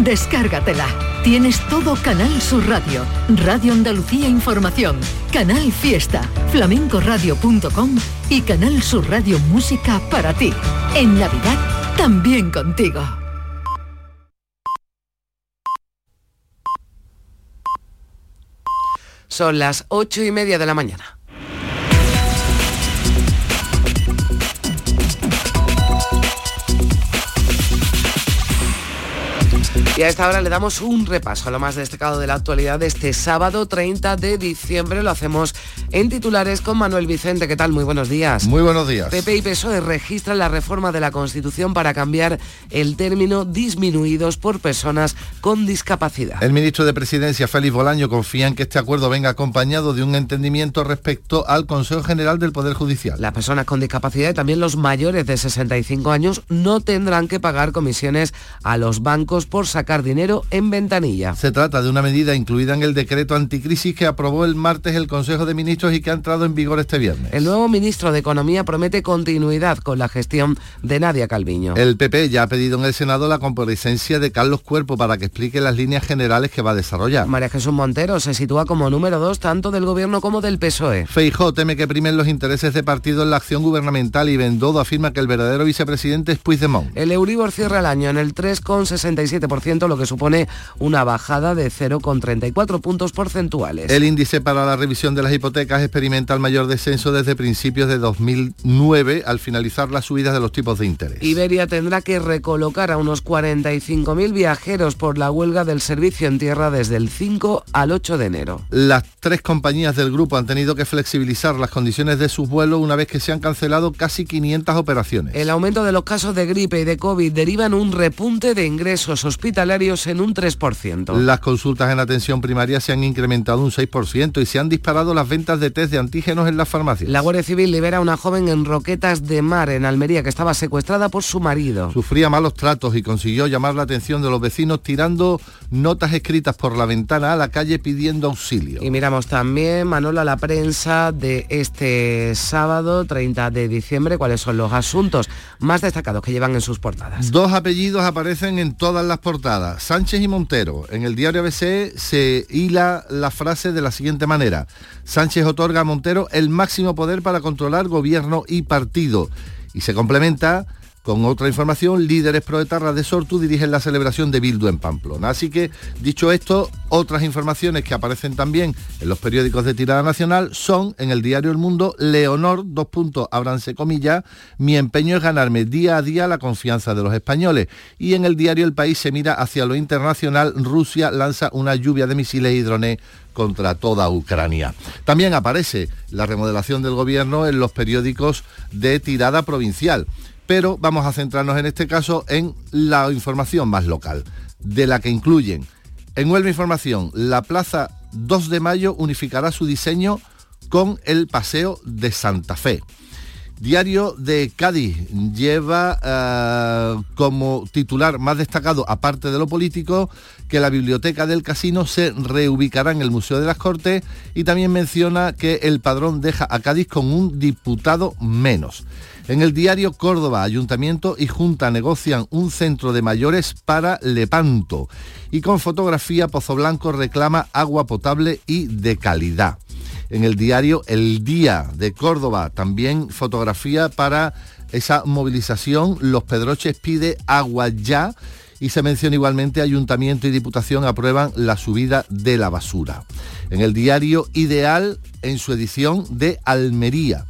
Speaker 2: Descárgatela. Tienes todo Canal Sur Radio, Radio Andalucía Información, Canal Fiesta, flamencoradio.com y Canal Sur Radio Música para ti. En Navidad, también contigo.
Speaker 1: Son las ocho y media de la mañana. Y a esta hora le damos un repaso a lo más destacado de la actualidad de este sábado 30 de diciembre. Lo hacemos en titulares con Manuel Vicente. ¿Qué tal? Muy buenos días.
Speaker 26: Muy buenos días.
Speaker 1: PP y PSOE registran la reforma de la Constitución para cambiar el término disminuidos por personas con discapacidad.
Speaker 26: El ministro de Presidencia, Félix Bolaño, confía en que este acuerdo venga acompañado de un entendimiento respecto al Consejo General del Poder Judicial.
Speaker 1: Las personas con discapacidad y también los mayores de 65 años no tendrán que pagar comisiones a los bancos por sacar dinero en ventanilla.
Speaker 26: Se trata de una medida incluida en el decreto anticrisis que aprobó el martes el Consejo de Ministros y que ha entrado en vigor este viernes.
Speaker 1: El nuevo ministro de Economía promete continuidad con la gestión de Nadia Calviño.
Speaker 26: El PP ya ha pedido en el Senado la comparecencia de Carlos Cuerpo para que explique las líneas generales que va a desarrollar.
Speaker 1: María Jesús Montero se sitúa como número dos tanto del gobierno como del PSOE.
Speaker 26: Feijó teme que primen los intereses de partido en la acción gubernamental y Bendodo afirma que el verdadero vicepresidente es Puigdemont.
Speaker 1: El Euribor cierra el año en el 3,67% lo que supone una bajada de 0,34 puntos porcentuales.
Speaker 26: El índice para la revisión de las hipotecas experimenta el mayor descenso desde principios de 2009 al finalizar las subidas de los tipos de interés.
Speaker 1: Iberia tendrá que recolocar a unos 45.000 viajeros por la huelga del servicio en tierra desde el 5 al 8 de enero.
Speaker 26: Las tres compañías del grupo han tenido que flexibilizar las condiciones de sus vuelos una vez que se han cancelado casi 500 operaciones.
Speaker 1: El aumento de los casos de gripe y de COVID deriva en un repunte de ingresos hospitalarios en un 3%.
Speaker 26: Las consultas en atención primaria se han incrementado un 6% y se han disparado las ventas de test de antígenos en las farmacias.
Speaker 1: La Guardia Civil libera a una joven en Roquetas de Mar, en Almería, que estaba secuestrada por su marido.
Speaker 26: Sufría malos tratos y consiguió llamar la atención de los vecinos tirando notas escritas por la ventana a la calle pidiendo auxilio.
Speaker 1: Y miramos también, Manola, la prensa de este sábado 30 de diciembre, cuáles son los asuntos más destacados que llevan en sus portadas.
Speaker 26: Dos apellidos aparecen en todas las portadas Sánchez y Montero. En el diario ABC se hila la frase de la siguiente manera. Sánchez otorga a Montero el máximo poder para controlar gobierno y partido. Y se complementa con otra información, líderes proetarras de Sortu dirigen la celebración de Bildu en Pamplona. Así que, dicho esto, otras informaciones que aparecen también en los periódicos de tirada nacional son, en el diario El Mundo, Leonor, dos puntos, abranse comillas, mi empeño es ganarme día a día la confianza de los españoles. Y en el diario El País se mira hacia lo internacional, Rusia lanza una lluvia de misiles y drones contra toda Ucrania. También aparece la remodelación del gobierno en los periódicos de tirada provincial pero vamos a centrarnos en este caso en la información más local, de la que incluyen en Huelva Información, la Plaza 2 de Mayo unificará su diseño con el Paseo de Santa Fe. Diario de Cádiz lleva eh, como titular más destacado, aparte de lo político, que la biblioteca del casino se reubicará en el Museo de las Cortes y también menciona que el padrón deja a Cádiz con un diputado menos. En el diario Córdoba, Ayuntamiento y Junta negocian un centro de mayores para Lepanto. Y con fotografía, Pozo Blanco reclama agua potable y de calidad. En el diario El Día de Córdoba, también fotografía para esa movilización. Los Pedroches pide agua ya y se menciona igualmente Ayuntamiento y Diputación aprueban la subida de la basura. En el diario Ideal, en su edición de Almería.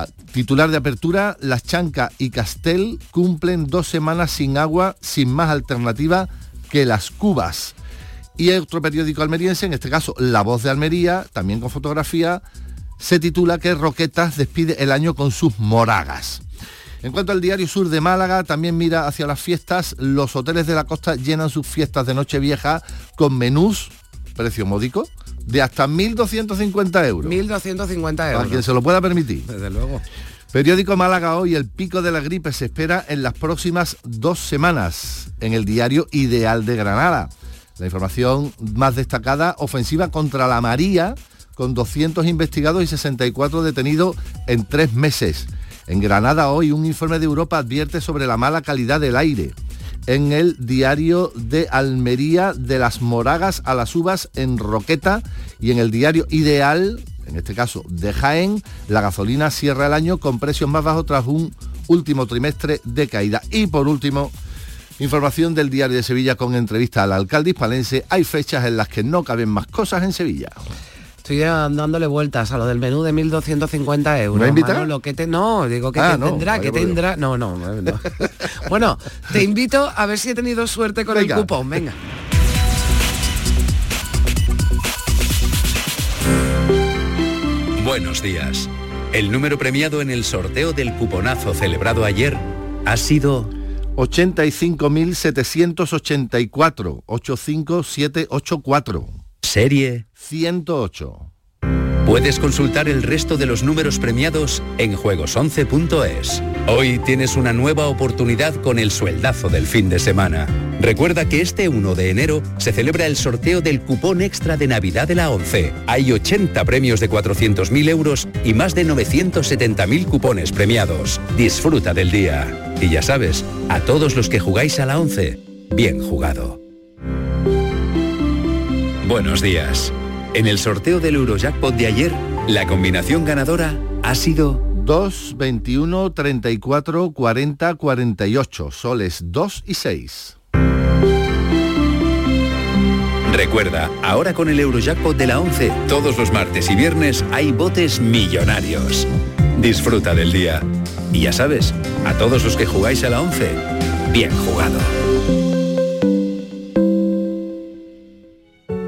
Speaker 26: Ah, titular de apertura, Las Chanca y Castel cumplen dos semanas sin agua, sin más alternativa que las cubas. Y otro periódico almeriense, en este caso La Voz de Almería, también con fotografía, se titula que Roquetas despide el año con sus moragas. En cuanto al diario Sur de Málaga, también mira hacia las fiestas. Los hoteles de la costa llenan sus fiestas de Nochevieja con menús, precio módico, de hasta 1.250 euros.
Speaker 1: 1.250 euros.
Speaker 26: Para quien se lo pueda permitir.
Speaker 1: Desde luego.
Speaker 26: Periódico Málaga hoy, el pico de la gripe se espera en las próximas dos semanas, en el diario Ideal de Granada. La información más destacada, ofensiva contra la María, con 200 investigados y 64 detenidos en tres meses. En Granada hoy un informe de Europa advierte sobre la mala calidad del aire. En el diario de Almería, de las moragas a las uvas en Roqueta y en el diario Ideal, en este caso de Jaén, la gasolina cierra el año con precios más bajos tras un último trimestre de caída. Y por último, información del diario de Sevilla con entrevista al alcalde hispalense. Hay fechas en las que no caben más cosas en Sevilla.
Speaker 1: Estoy dándole vueltas a lo del menú de 1.250 euros.
Speaker 26: ¿Me invita?
Speaker 1: Manolo, que te, no, digo que
Speaker 26: Ah,
Speaker 1: te
Speaker 26: no,
Speaker 1: tendrá, que tendrá. No, no, no. bueno, te invito a ver si he tenido suerte con
Speaker 26: Venga.
Speaker 1: el cupón. Venga.
Speaker 27: Buenos días. El número premiado en el sorteo del cuponazo celebrado ayer ha sido
Speaker 26: 85.784, 85784.
Speaker 27: Serie
Speaker 26: 108.
Speaker 27: Puedes consultar el resto de los números premiados en juegos11.es. Hoy tienes una nueva oportunidad con el sueldazo del fin de semana. Recuerda que este 1 de enero se celebra el sorteo del cupón extra de Navidad de la 11. Hay 80 premios de 400.000 euros y más de 970.000 cupones premiados. Disfruta del día. Y ya sabes, a todos los que jugáis a la 11, bien jugado. Buenos días. En el sorteo del Eurojackpot de ayer, la combinación ganadora ha sido
Speaker 26: 2, 21, 34, 40, 48. Soles 2 y 6.
Speaker 27: Recuerda, ahora con el Eurojackpot de la 11, todos los martes y viernes hay botes millonarios. Disfruta del día. Y ya sabes, a todos los que jugáis a la 11, bien jugado.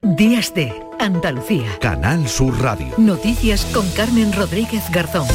Speaker 2: Días de Andalucía.
Speaker 9: Canal Sur Radio.
Speaker 2: Noticias con Carmen Rodríguez Garzón.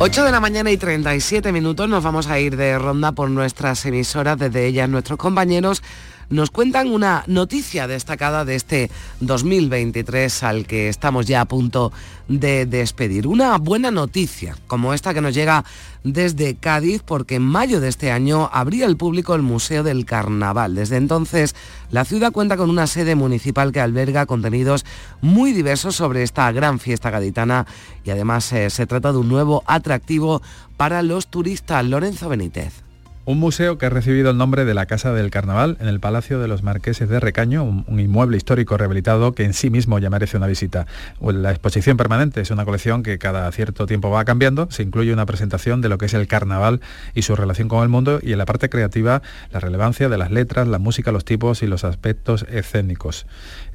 Speaker 1: 8 de la mañana y 37 minutos nos vamos a ir de ronda por nuestras emisoras, desde ellas nuestros compañeros nos cuentan una noticia destacada de este 2023 al que estamos ya a punto de despedir. Una buena noticia, como esta que nos llega desde Cádiz, porque en mayo de este año abría el público el Museo del Carnaval. Desde entonces, la ciudad cuenta con una sede municipal que alberga contenidos muy diversos sobre esta gran fiesta gaditana y además eh, se trata de un nuevo atractivo para los turistas. Lorenzo Benítez.
Speaker 28: Un museo que ha recibido el nombre de la Casa del Carnaval en el Palacio de los Marqueses de Recaño, un, inmueble histórico rehabilitado que en sí mismo ya merece una visita. La exposición permanente es una colección que cada cierto tiempo va cambiando. Se incluye una presentación de lo que es el carnaval y su relación con el mundo y en la parte creativa la relevancia de las letras, la música, los tipos y los aspectos escénicos.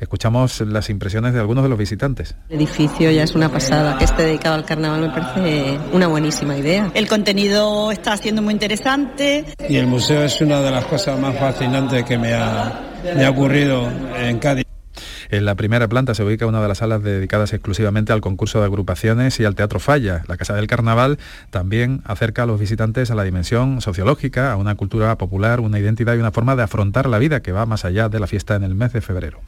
Speaker 28: Escuchamos las impresiones de algunos de los visitantes.
Speaker 29: El edificio ya es una pasada. Que esté dedicado al carnaval me parece una buenísima idea.
Speaker 30: El contenido está siendo muy interesante.
Speaker 31: Y el museo es una de las cosas más fascinantes que me ha, me ha ocurrido en Cádiz.
Speaker 28: En la primera planta se ubica una de las salas dedicadas exclusivamente al concurso de agrupaciones y al Teatro Falla. La Casa del Carnaval también acerca a los visitantes a la dimensión sociológica, a una cultura popular, una identidad y una forma de afrontar la vida que va más allá de la fiesta en el mes de febrero.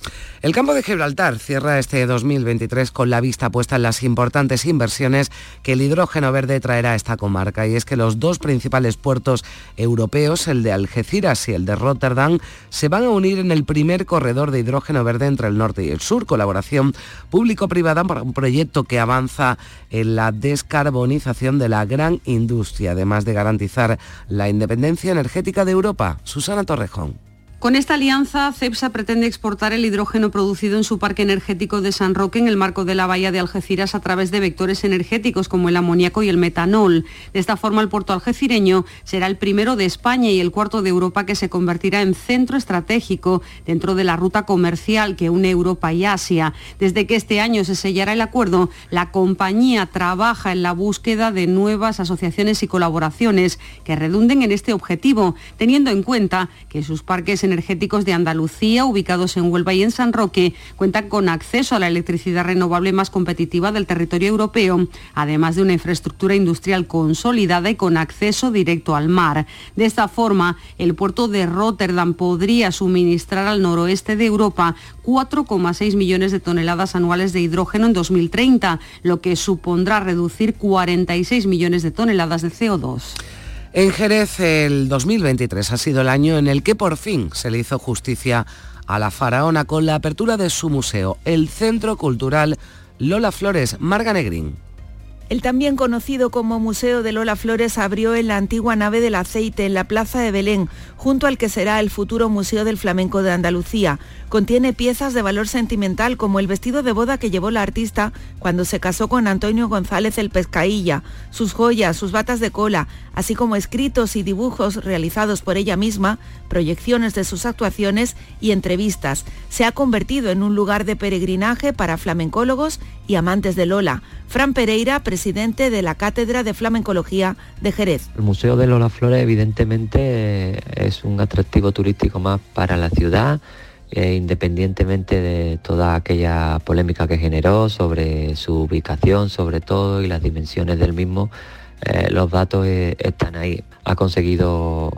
Speaker 1: El campo de Gibraltar cierra este 2023 con la vista puesta en las importantes inversiones que el hidrógeno verde traerá a esta comarca. Y es que los dos principales puertos europeos, el de Algeciras y el de Rotterdam, se van a unir en el primer corredor de hidrógeno verde entre el norte y el sur, colaboración público-privada para un proyecto que avanza en la descarbonización de la gran industria, además de garantizar la independencia energética de Europa. Susana Torrejón.
Speaker 32: Con esta alianza, CEPSA pretende exportar el hidrógeno producido en su parque energético de San Roque en el marco de la bahía de Algeciras a través de vectores energéticos como el amoníaco y el metanol. De esta forma, el puerto algecireño será el primero de España y el cuarto de Europa que se convertirá en centro estratégico dentro de la ruta comercial que une Europa y Asia. Desde que este año se sellará el acuerdo, la compañía trabaja en la búsqueda de nuevas asociaciones y colaboraciones que redunden en este objetivo, teniendo en cuenta que sus parques energéticos de Andalucía, ubicados en Huelva y en San Roque, cuentan con acceso a la electricidad renovable más competitiva del territorio europeo, además de una infraestructura industrial consolidada y con acceso directo al mar. De esta forma, el puerto de Rotterdam podría suministrar al noroeste de Europa 4,6 millones de toneladas anuales de hidrógeno en 2030, lo que supondrá reducir 46 millones de toneladas de CO2.
Speaker 1: En Jerez el 2023 ha sido el año en el que por fin se le hizo justicia a la faraona con la apertura de su museo, el Centro Cultural Lola Flores Marga Negrín.
Speaker 33: El también conocido como Museo de Lola Flores abrió en la antigua nave del aceite en la Plaza de Belén, junto al que será el futuro Museo del Flamenco de Andalucía. Contiene piezas de valor sentimental como el vestido de boda que llevó la artista cuando se casó con Antonio González el Pescailla, sus joyas, sus batas de cola, así como escritos y dibujos realizados por ella misma, proyecciones de sus actuaciones y entrevistas. Se ha convertido en un lugar de peregrinaje para flamencólogos y amantes de Lola. Fran Pereira, presidente de la Cátedra de Flamencología de Jerez.
Speaker 31: El Museo de Lola Flores evidentemente es un atractivo turístico más para la ciudad, eh, independientemente de toda aquella polémica que generó sobre su ubicación sobre todo y las dimensiones del mismo. Eh, los datos eh, están ahí. Ha conseguido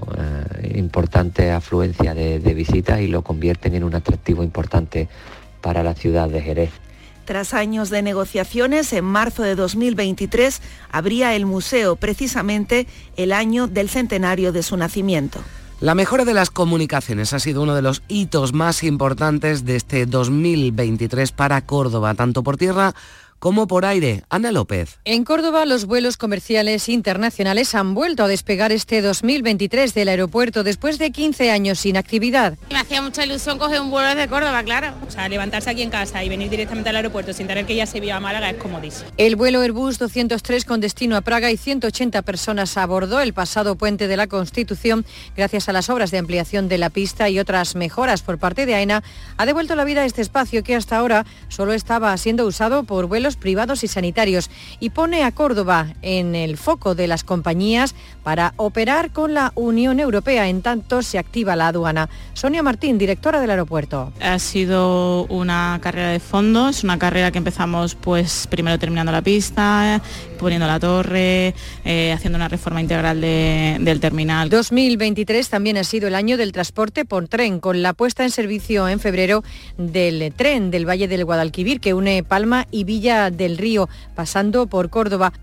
Speaker 31: importante afluencia de visitas y lo convierten en un atractivo importante para la ciudad de Jerez.
Speaker 33: Tras años de negociaciones, en marzo de 2023 abría el museo precisamente el año del centenario de su nacimiento.
Speaker 1: La mejora de las comunicaciones ha sido uno de los hitos más importantes de este 2023 para Córdoba, tanto por tierra como por aire. Ana López.
Speaker 34: En Córdoba los vuelos comerciales internacionales han vuelto a despegar este 2023 del aeropuerto después de 15 años sin actividad.
Speaker 35: Me hacía mucha ilusión coger un vuelo desde Córdoba, claro. O sea, levantarse aquí en casa y venir directamente al aeropuerto sin tener que ir a Sevilla a Málaga es comodísimo.
Speaker 34: El vuelo Airbus 203 con destino a Praga y 180 personas abordó el pasado puente de la Constitución gracias a las obras de ampliación de la pista y otras mejoras por parte de AENA ha devuelto la vida a este espacio que hasta ahora solo estaba siendo usado por vuelos privados y sanitarios y pone a Córdoba en el foco de las compañías para operar con la Unión Europea en tanto se activa la aduana. Sonia Martín, directora del aeropuerto.
Speaker 35: Ha sido una carrera de fondo, es una carrera que empezamos pues primero terminando la pista, poniendo la torre, eh, haciendo una reforma integral del terminal.
Speaker 34: 2023 también ha sido el año del transporte por tren, con la puesta en servicio en febrero del tren del Valle del Guadalquivir que une Palma y Villa del Río, pasando por Córdoba.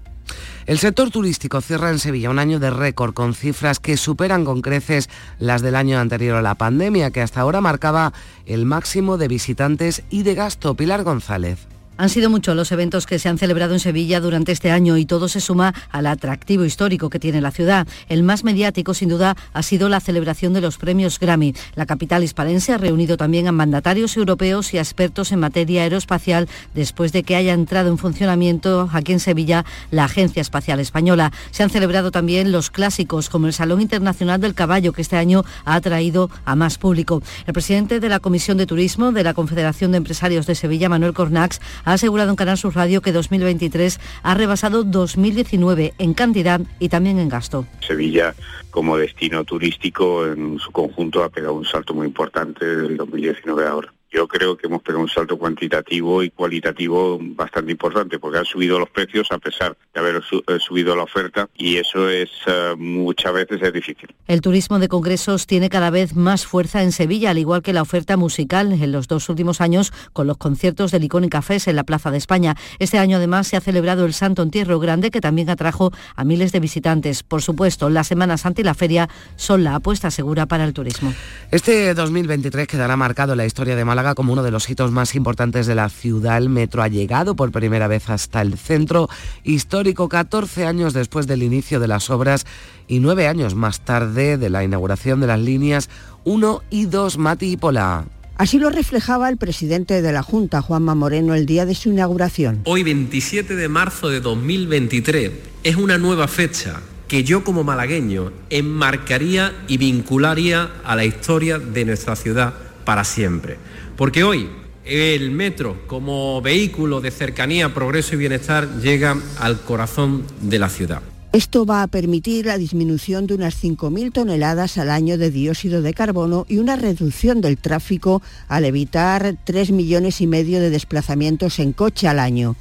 Speaker 1: El sector turístico cierra en Sevilla un año de récord con cifras que superan con creces las del año anterior a la pandemia, que hasta ahora marcaba el máximo de visitantes y de gasto. Pilar González.
Speaker 36: Han sido muchos los eventos que se han celebrado en Sevilla durante este año y todo se suma al atractivo histórico que tiene la ciudad. El más mediático, sin duda, ha sido la celebración de los premios Grammy. La capital hispalense ha reunido también a mandatarios europeos y expertos en materia aeroespacial después de que haya entrado en funcionamiento aquí en Sevilla la Agencia Espacial Española. Se han celebrado también los clásicos, como el Salón Internacional del Caballo, que este año ha atraído a más público. El presidente de la Comisión de Turismo de la Confederación de Empresarios de Sevilla, Manuel Cornax, ha asegurado en Canal Sur Radio que 2023 ha rebasado 2019 en cantidad y también en gasto.
Speaker 37: Sevilla como destino turístico en su conjunto ha pegado un salto muy importante del 2019 ahora yo creo que hemos pegado un salto cuantitativo y cualitativo bastante importante, porque han subido los precios a pesar de haber eh, subido la oferta y eso es eh, muchas veces es difícil.
Speaker 36: El turismo de congresos tiene cada vez más fuerza en Sevilla, al igual que la oferta musical en los dos últimos años con los conciertos del Icónica Fest en la Plaza de España. Este año además se ha celebrado el Santo Entierro Grande, que también atrajo a miles de visitantes. Por supuesto, la Semana Santa y la feria son la apuesta segura para el turismo.
Speaker 1: Este 2023 quedará marcado en la historia de Málaga Como uno de los hitos más importantes de la ciudad. El metro ha llegado por primera vez hasta el centro histórico 14 años después del inicio de las obras y nueve años más tarde de la inauguración de las líneas 1 y 2 Mati y Pola.
Speaker 38: Así lo reflejaba el presidente de la Junta, Juanma Moreno, el día de su inauguración.
Speaker 39: Hoy, 27 de marzo de 2023, es una nueva fecha que yo como malagueño enmarcaría y vincularía a la historia de nuestra ciudad para siempre. Porque hoy el metro como vehículo de cercanía, progreso y bienestar llega al corazón de la ciudad.
Speaker 38: Esto va a permitir la disminución de unas 5.000 toneladas al año de dióxido de carbono y una reducción del tráfico al evitar 3 millones y medio de desplazamientos en coche al año.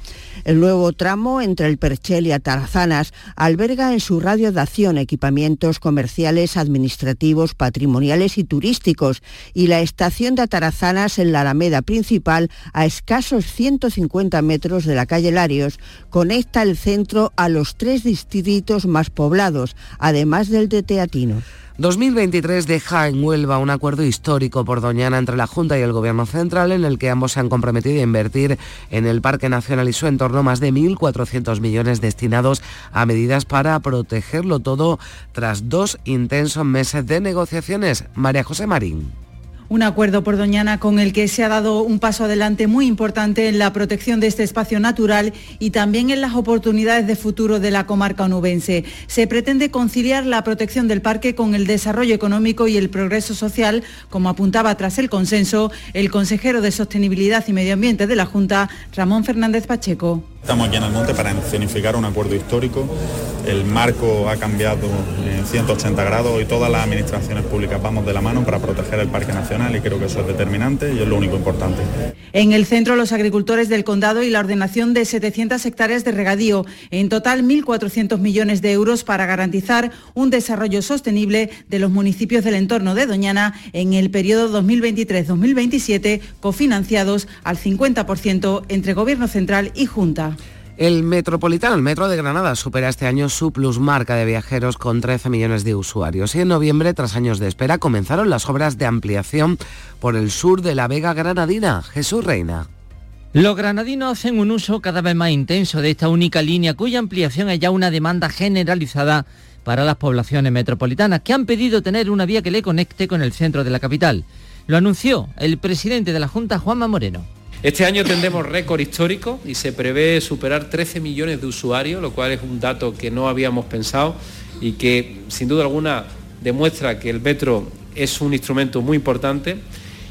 Speaker 38: El nuevo tramo entre el Perchel y Atarazanas alberga en su radio de acción equipamientos comerciales, administrativos, patrimoniales y turísticos y la estación de Atarazanas en la Alameda principal a escasos 150 metros de la calle Larios conecta el centro a los tres distritos más poblados, además del de Teatino.
Speaker 1: 2023 deja en Huelva un acuerdo histórico por Doñana entre la Junta y el Gobierno Central en el que ambos se han comprometido a invertir en el Parque Nacional y su entorno más de 1.400 millones destinados a medidas para protegerlo todo tras dos intensos meses de negociaciones. María José Marín
Speaker 40: un acuerdo por Doñana con el que se ha dado un paso adelante muy importante en la protección de este espacio natural y también en las oportunidades de futuro de la comarca onubense. Se pretende conciliar la protección del parque con el desarrollo económico y el progreso social, como apuntaba tras el consenso el consejero de Sostenibilidad y Medio Ambiente de la Junta, Ramón Fernández Pacheco.
Speaker 41: Estamos aquí en el monte para escenificar un acuerdo histórico. El marco ha cambiado en 180 grados y todas las administraciones públicas vamos de la mano para proteger el Parque Nacional y creo que eso es determinante y es lo único importante.
Speaker 40: En el centro, los agricultores del condado y la ordenación de 700 hectáreas de regadío. En total, 1.400 millones de euros para garantizar un desarrollo sostenible de los municipios del entorno de Doñana en el periodo 2023-2027, cofinanciados al 50% entre Gobierno Central y Junta.
Speaker 1: El Metropolitano, el Metro de Granada, supera este año su plusmarca de viajeros con 13 millones de usuarios. Y en noviembre, tras años de espera, comenzaron las obras de ampliación por el sur de la Vega Granadina. Jesús Reina.
Speaker 42: Los granadinos hacen un uso cada vez más intenso de esta única línea, cuya ampliación es ya una demanda generalizada para las poblaciones metropolitanas, que han pedido tener una vía que le conecte con el centro de la capital. Lo anunció el presidente de la Junta, Juanma Moreno.
Speaker 39: Este año tendremos récord histórico y se prevé superar 13 millones de usuarios, lo cual es un dato que no habíamos pensado y que sin duda alguna demuestra que el metro es un instrumento muy importante.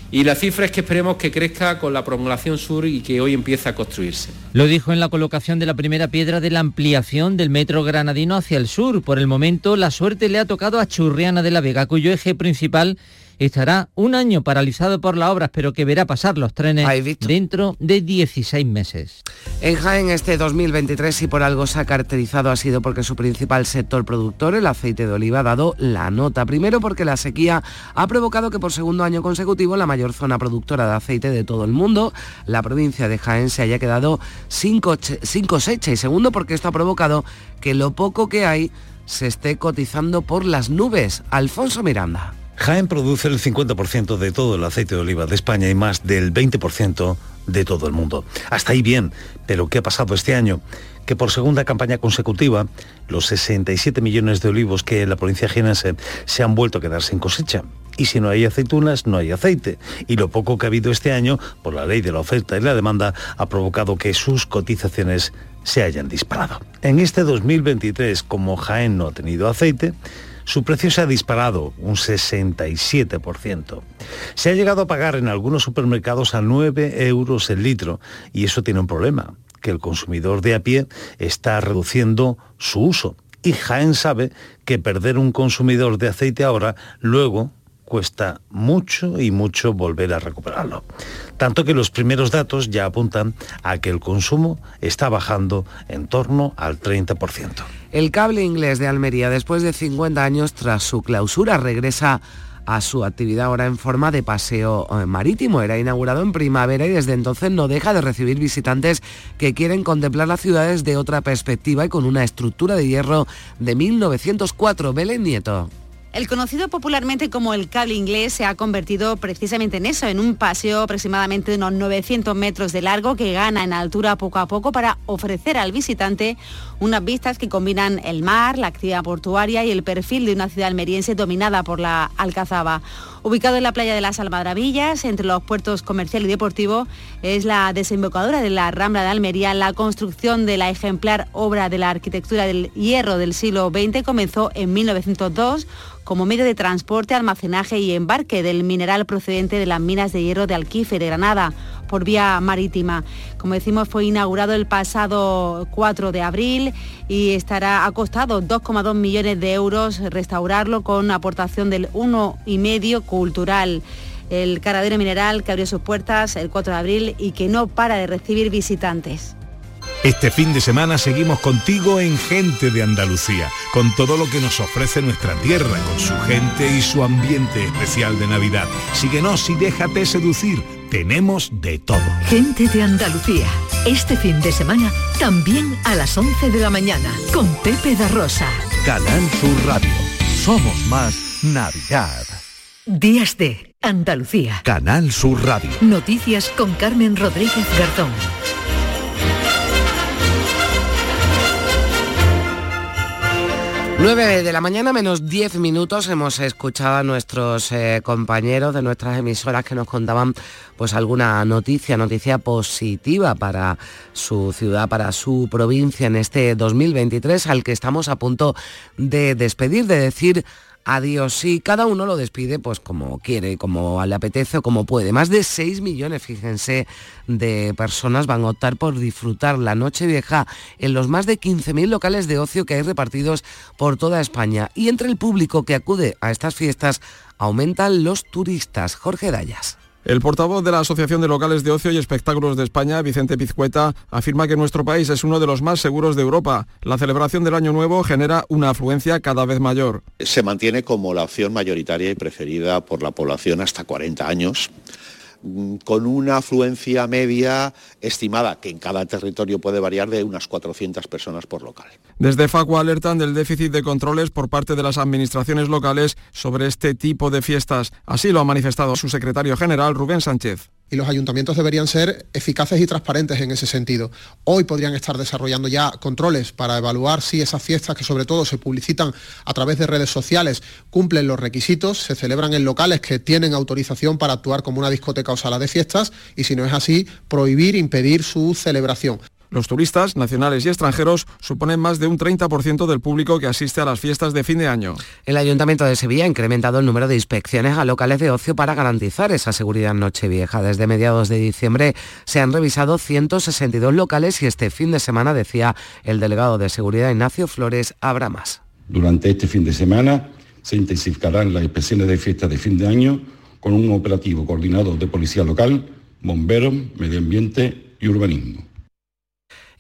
Speaker 39: Y la cifra es que esperemos que crezca con la promulgación sur y que hoy empieza a construirse.
Speaker 42: Lo dijo en la colocación de la primera piedra de la ampliación del metro granadino hacia el sur. Por el momento, la suerte le ha tocado a Churriana de la Vega, cuyo eje principal estará un año paralizado por las obras, pero que verá pasar los trenes dentro de 16 meses.
Speaker 1: En Jaén este 2023, si por algo se ha caracterizado, ha sido porque su principal sector productor, el aceite de oliva, ha dado la nota. Primero porque la sequía ha provocado que por segundo año consecutivo la mayor zona productora de aceite de todo el mundo, la provincia de Jaén, se haya quedado sin, sin cosecha. Y segundo porque esto ha provocado que lo poco que hay se esté cotizando por las nubes. Alfonso Miranda.
Speaker 27: Jaén produce el 50% de todo el aceite de oliva de España y más del 20% de todo el mundo. Hasta ahí bien, pero ¿qué ha pasado este año? Que por segunda campaña consecutiva, los 67 millones de olivos que en la provincia jienense se han vuelto a quedar sin cosecha. Y si no hay aceitunas, no hay aceite. Y lo poco que ha habido este año, por la ley de la oferta y la demanda, ha provocado que sus cotizaciones se hayan disparado. En este 2023, como Jaén no ha tenido aceite, su precio se ha disparado un 67%. Se ha llegado a pagar en algunos supermercados a 9 euros el litro y eso tiene un problema, que el consumidor de a pie está reduciendo su uso. Y Jaén sabe que perder un consumidor de aceite ahora luego cuesta mucho y mucho volver a recuperarlo. Tanto que los primeros datos ya apuntan a que el consumo está bajando en torno al 30%.
Speaker 1: El cable inglés de Almería, después de 50 años tras su clausura, regresa a su actividad ahora en forma de paseo eh, marítimo. Era inaugurado en primavera y desde entonces no deja de recibir visitantes que quieren contemplar las ciudades de otra perspectiva y con una estructura de hierro de 1904. Belén Nieto.
Speaker 36: El conocido popularmente como el cable inglés se ha convertido precisamente en eso, en un paseo aproximadamente de unos 900 metros de largo que gana en altura poco a poco para ofrecer al visitante unas vistas que combinan el mar, la actividad portuaria y el perfil de una ciudad almeriense dominada por la Alcazaba. Ubicado en la playa de las Almadrabillas, entre los puertos comercial y deportivo, es la desembocadura de la Rambla de Almería. La construcción de la ejemplar obra de la arquitectura del hierro del siglo XX comenzó en 1902 como medio de transporte, almacenaje y embarque del mineral procedente de las minas de hierro de Alquife de Granada por vía marítima. Como decimos, fue inaugurado el pasado 4 de abril y estará a costado 2,2 millones de euros restaurarlo con aportación del 1,5 cultural el caradero mineral que abrió sus puertas el 4 de abril y que no para de recibir visitantes.
Speaker 43: Este fin de semana seguimos contigo en Gente de Andalucía, con todo lo que nos ofrece nuestra tierra, con su gente y su ambiente especial de Navidad. Síguenos y déjate seducir. Tenemos de todo.
Speaker 2: Gente de Andalucía. Este fin de semana también a las 11 de la mañana con Pepe da Rosa.
Speaker 44: Canal Sur Radio. Somos más Navidad.
Speaker 2: Días de Andalucía.
Speaker 44: Canal Sur Radio.
Speaker 2: Noticias con Carmen Rodríguez Garzón.
Speaker 1: 9 de la mañana menos 10 minutos hemos escuchado a nuestros eh, compañeros de nuestras emisoras que nos contaban pues alguna noticia, noticia positiva para su ciudad, para su provincia en este 2023 al que estamos a punto de despedir, de decir adiós. Y cada uno lo despide pues como quiere, como le apetece o como puede. Más de 6 millones, fíjense, de personas van a optar por disfrutar la noche vieja en los más de 15.000 locales de ocio que hay repartidos por toda España. Y entre el público que acude a estas fiestas aumentan los turistas. Jorge Dayas.
Speaker 45: El portavoz de la Asociación de Locales de Ocio y Espectáculos de España, Vicente Pizcueta, afirma que nuestro país es uno de los más seguros de Europa. La celebración del Año Nuevo genera una afluencia cada vez mayor.
Speaker 9: Se mantiene como la opción mayoritaria y preferida por la población hasta 40 años con una afluencia media estimada, que en cada territorio puede variar de unas 400 personas por local.
Speaker 45: Desde Facua alertan del déficit de controles por parte de las administraciones locales sobre este tipo de fiestas. Así lo ha manifestado su secretario general, Rubén Sánchez
Speaker 46: y los ayuntamientos deberían ser eficaces y transparentes en ese sentido. Hoy podrían estar desarrollando ya controles para evaluar si esas fiestas que sobre todo se publicitan a través de redes sociales cumplen los requisitos, se celebran en locales que tienen autorización para actuar como una discoteca o sala de fiestas y si no es así, prohibir, impedir su celebración.
Speaker 45: Los turistas, nacionales y extranjeros, suponen más de un 30% del público que asiste a las fiestas de fin de año.
Speaker 1: El Ayuntamiento de Sevilla ha incrementado el número de inspecciones a locales de ocio para garantizar esa seguridad nochevieja. Desde mediados de diciembre se han revisado 162 locales y este fin de semana, decía el delegado de Seguridad Ignacio Flores, habrá más.
Speaker 16: Durante este fin de semana se intensificarán las inspecciones de fiestas de fin de año con un operativo coordinado de policía local, bomberos, medio ambiente y urbanismo.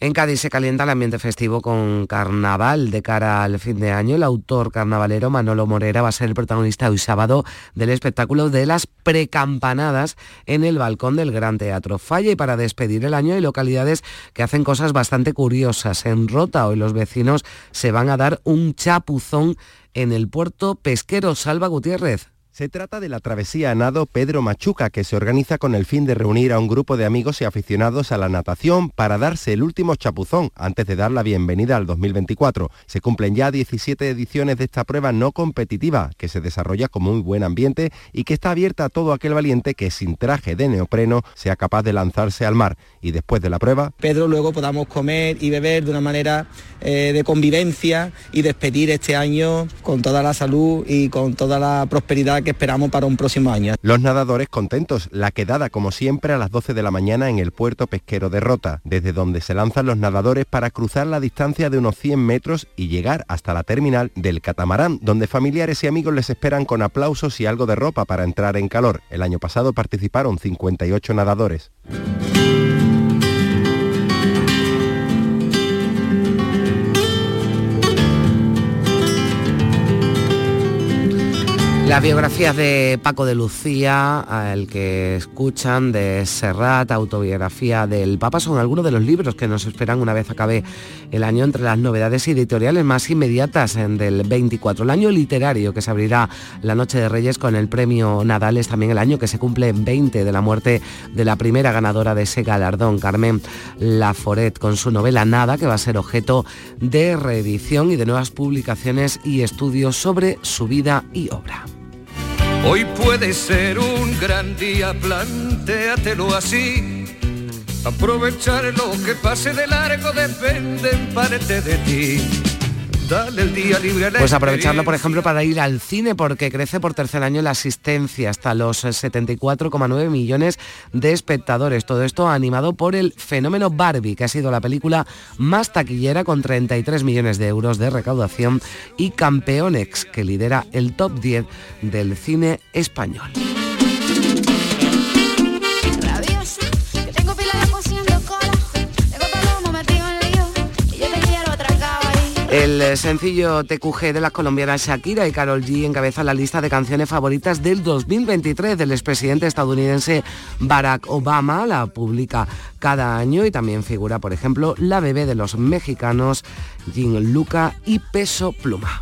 Speaker 1: En Cádiz se calienta el ambiente festivo con carnaval de cara al fin de año. El autor carnavalero Manolo Morera va a ser el protagonista hoy sábado del espectáculo de las precampanadas en el balcón del Gran Teatro Falla. Y para despedir el año hay localidades que hacen cosas bastante curiosas. En Rota hoy los vecinos se van a dar un chapuzón en el puerto pesquero Salva Gutiérrez.
Speaker 47: Se trata de la travesía a nado Pedro Machuca, que se organiza con el fin de reunir a un grupo de amigos y aficionados a la natación para darse el último chapuzón antes de dar la bienvenida al 2024. Se cumplen ya 17 ediciones de esta prueba no competitiva, que se desarrolla con muy buen ambiente y que está abierta a todo aquel valiente que sin traje de neopreno sea capaz de lanzarse al mar. Y después de la prueba...
Speaker 31: Pedro, luego podamos comer y beber de una manera eh, de convivencia y despedir este año con toda la salud y con toda la prosperidad que esperamos para un próximo año.
Speaker 47: Los nadadores contentos, la quedada como siempre a las 12 de la mañana en el puerto pesquero de Rota, desde donde se lanzan los nadadores para cruzar la distancia de unos 100 metros y llegar hasta la terminal del catamarán, donde familiares y amigos les esperan con aplausos y algo de ropa para entrar en calor. El año pasado participaron 58 nadadores.
Speaker 1: Las biografías de Paco de Lucía, el que escuchan, de Serrat, autobiografía del Papa, son algunos de los libros que nos esperan una vez acabe el año entre las novedades editoriales más inmediatas del 24. El año literario que se abrirá la Noche de Reyes con el premio Nadal es también el año que se cumple 20 de la muerte de la primera ganadora de ese galardón, Carmen Laforet, con su novela Nada, que va a ser objeto de reedición y de nuevas publicaciones y estudios sobre su vida y obra.
Speaker 48: Hoy puede ser un gran día, plantéatelo así. Aprovechar lo que pase de largo depende en parte de ti.
Speaker 1: Pues aprovecharlo, por ejemplo, para ir al cine, porque crece por tercer año la asistencia hasta los 74,9 millones de espectadores. Todo esto animado por el fenómeno Barbie, que ha sido la película más taquillera con 33 millones de euros de recaudación, y Campeonex, que lidera el top 10 del cine español. El sencillo TQG de las colombianas Shakira y Carol G encabeza la lista de canciones favoritas del 2023 del expresidente estadounidense Barack Obama. La publica cada año y también figura, por ejemplo, la bebé de los mexicanos Jean Luca y Peso Pluma.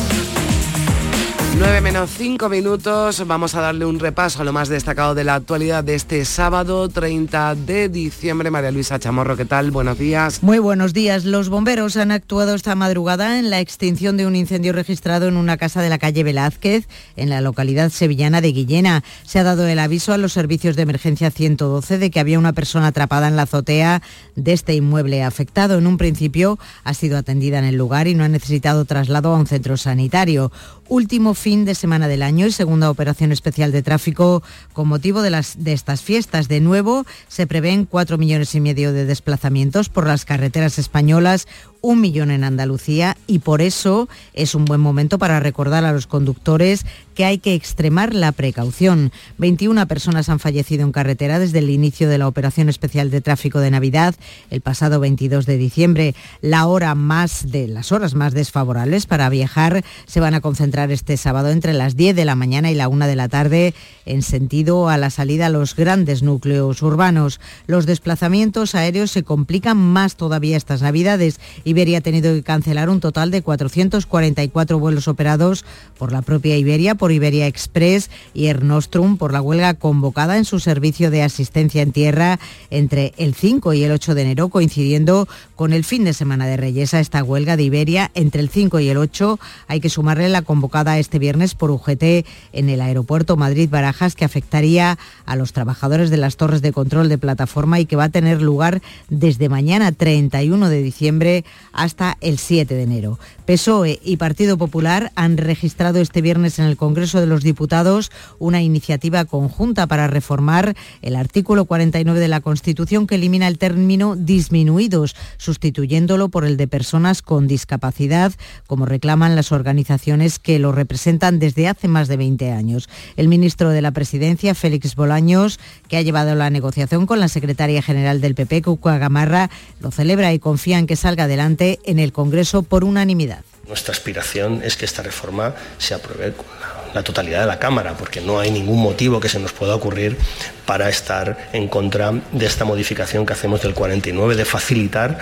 Speaker 1: 9 menos 5 minutos, vamos a darle un repaso a lo más destacado de la actualidad de este sábado 30 de diciembre. María Luisa Chamorro, ¿qué tal? Buenos días.
Speaker 10: Muy buenos días. Los bomberos han actuado esta madrugada en la extinción de un incendio registrado en una casa de la calle Velázquez, en la localidad sevillana de Guillena. Se ha dado el aviso a los servicios de emergencia 112 de que había una persona atrapada en la azotea de este inmueble afectado. En un principio ha sido atendida en el lugar y no ha necesitado traslado a un centro sanitario último fin de semana del año y segunda operación especial de tráfico con motivo de, las, de estas fiestas. De nuevo, se prevén cuatro millones y medio de desplazamientos por las carreteras españolas, un millón en Andalucía y por eso es un buen momento para recordar a los conductores que hay que extremar la precaución. 21 personas han fallecido en carretera desde el inicio de la operación especial de tráfico de Navidad el pasado 22 de diciembre. La hora más de las horas más desfavorables para viajar se van a concentrar este sábado entre las 10 de la mañana y la 1 de la tarde en sentido a la salida a los grandes núcleos urbanos. Los desplazamientos aéreos se complican más todavía estas Navidades Iberia ha tenido que cancelar un total de 444 vuelos operados por la propia Iberia, por Iberia Express y Air Nostrum por la huelga convocada en su servicio de asistencia en tierra entre el 5 y el 8 de enero, coincidiendo con el fin de semana de Reyes a esta huelga de Iberia entre el 5 y el 8. Hay que sumarle la convocada este viernes por UGT en el aeropuerto Madrid-Barajas que afectaría a los trabajadores de las torres de control de plataforma y que va a tener lugar desde mañana 31 de diciembre hasta el 7 de enero. PSOE y Partido Popular han registrado este viernes en el Congreso de los Diputados una iniciativa conjunta para reformar el artículo 49 de la Constitución que elimina el término disminuidos, sustituyéndolo por el de personas con discapacidad, como reclaman las organizaciones que lo representan desde hace más de 20 años. El ministro de la Presidencia, Félix Bolaños, que ha llevado la negociación con la secretaria general del PP, Cuca Gamarra, lo celebra y confía en que salga adelante en el Congreso por unanimidad.
Speaker 49: Nuestra aspiración es que esta reforma se apruebe con la, totalidad de la Cámara, porque no hay ningún motivo que se nos pueda ocurrir para estar en contra de esta modificación que hacemos del 49, de facilitar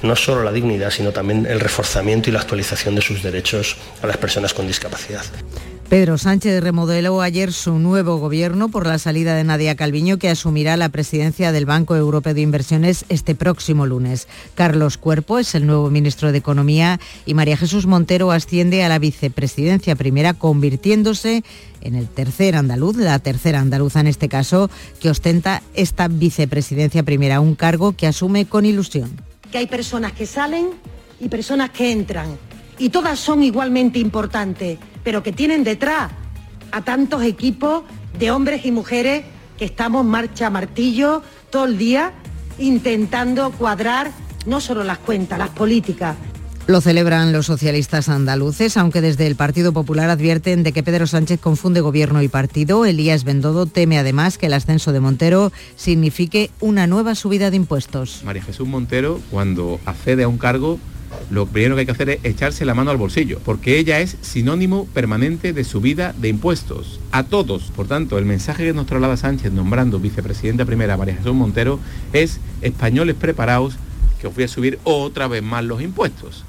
Speaker 49: no solo la dignidad, sino también el reforzamiento y la actualización de sus derechos a las personas con discapacidad.
Speaker 10: Pedro Sánchez remodeló ayer su nuevo gobierno por la salida de Nadia Calviño, que asumirá la presidencia del Banco Europeo de Inversiones este próximo lunes. Carlos Cuerpo es el nuevo ministro de Economía y María Jesús Montero asciende a la vicepresidencia primera, convirtiéndose en el tercer andaluz, la tercera andaluza en este caso, que ostenta esta vicepresidencia primera, un cargo que asume con ilusión.
Speaker 50: Que hay personas que salen y personas que entran, y todas son igualmente importantes pero que tienen detrás a tantos equipos de hombres y mujeres que estamos marcha martillo todo el día intentando cuadrar no solo las cuentas, las políticas.
Speaker 10: Lo celebran los socialistas andaluces, aunque desde el Partido Popular advierten de que Pedro Sánchez confunde gobierno y partido. Elías Bendodo teme además que el ascenso de Montero signifique una nueva subida de impuestos.
Speaker 51: María Jesús Montero, cuando accede a un cargo, lo primero que hay que hacer es echarse la mano al bolsillo, porque ella es sinónimo permanente de subida de impuestos a todos. Por tanto, el mensaje que nos traslada Sánchez nombrando vicepresidenta primera María Jesús Montero es españoles preparados que os voy a subir otra vez más los impuestos.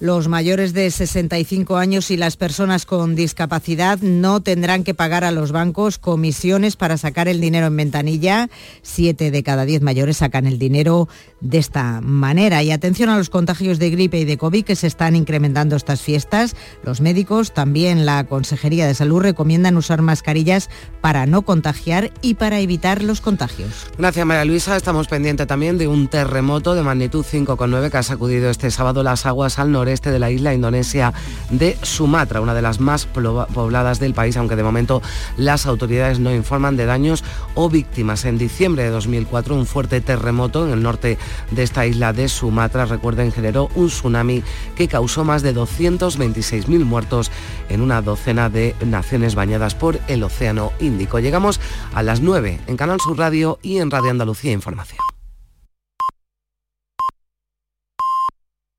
Speaker 10: Los mayores de 65 años y las personas con discapacidad no tendrán que pagar a los bancos comisiones para sacar el dinero en ventanilla. Siete de cada diez mayores sacan el dinero de esta manera. Y atención a los contagios de gripe y de COVID que se están incrementando estas fiestas. Los médicos, también la Consejería de Salud, recomiendan usar mascarillas para no contagiar y para evitar los contagios.
Speaker 1: Gracias María Luisa. Estamos pendientes también de un terremoto de magnitud 5,9 que ha sacudido este sábado las aguas al noreste este de la isla indonesia de Sumatra, una de las más pobladas del país, aunque de momento las autoridades no informan de daños o víctimas. En diciembre de 2004, un fuerte terremoto en el norte de esta isla de Sumatra, recuerden, generó un tsunami que causó más de 226.000 muertos en una docena de naciones bañadas por el Océano Índico. Llegamos a las 9 en Canal Sur Radio y en Radio Andalucía Información.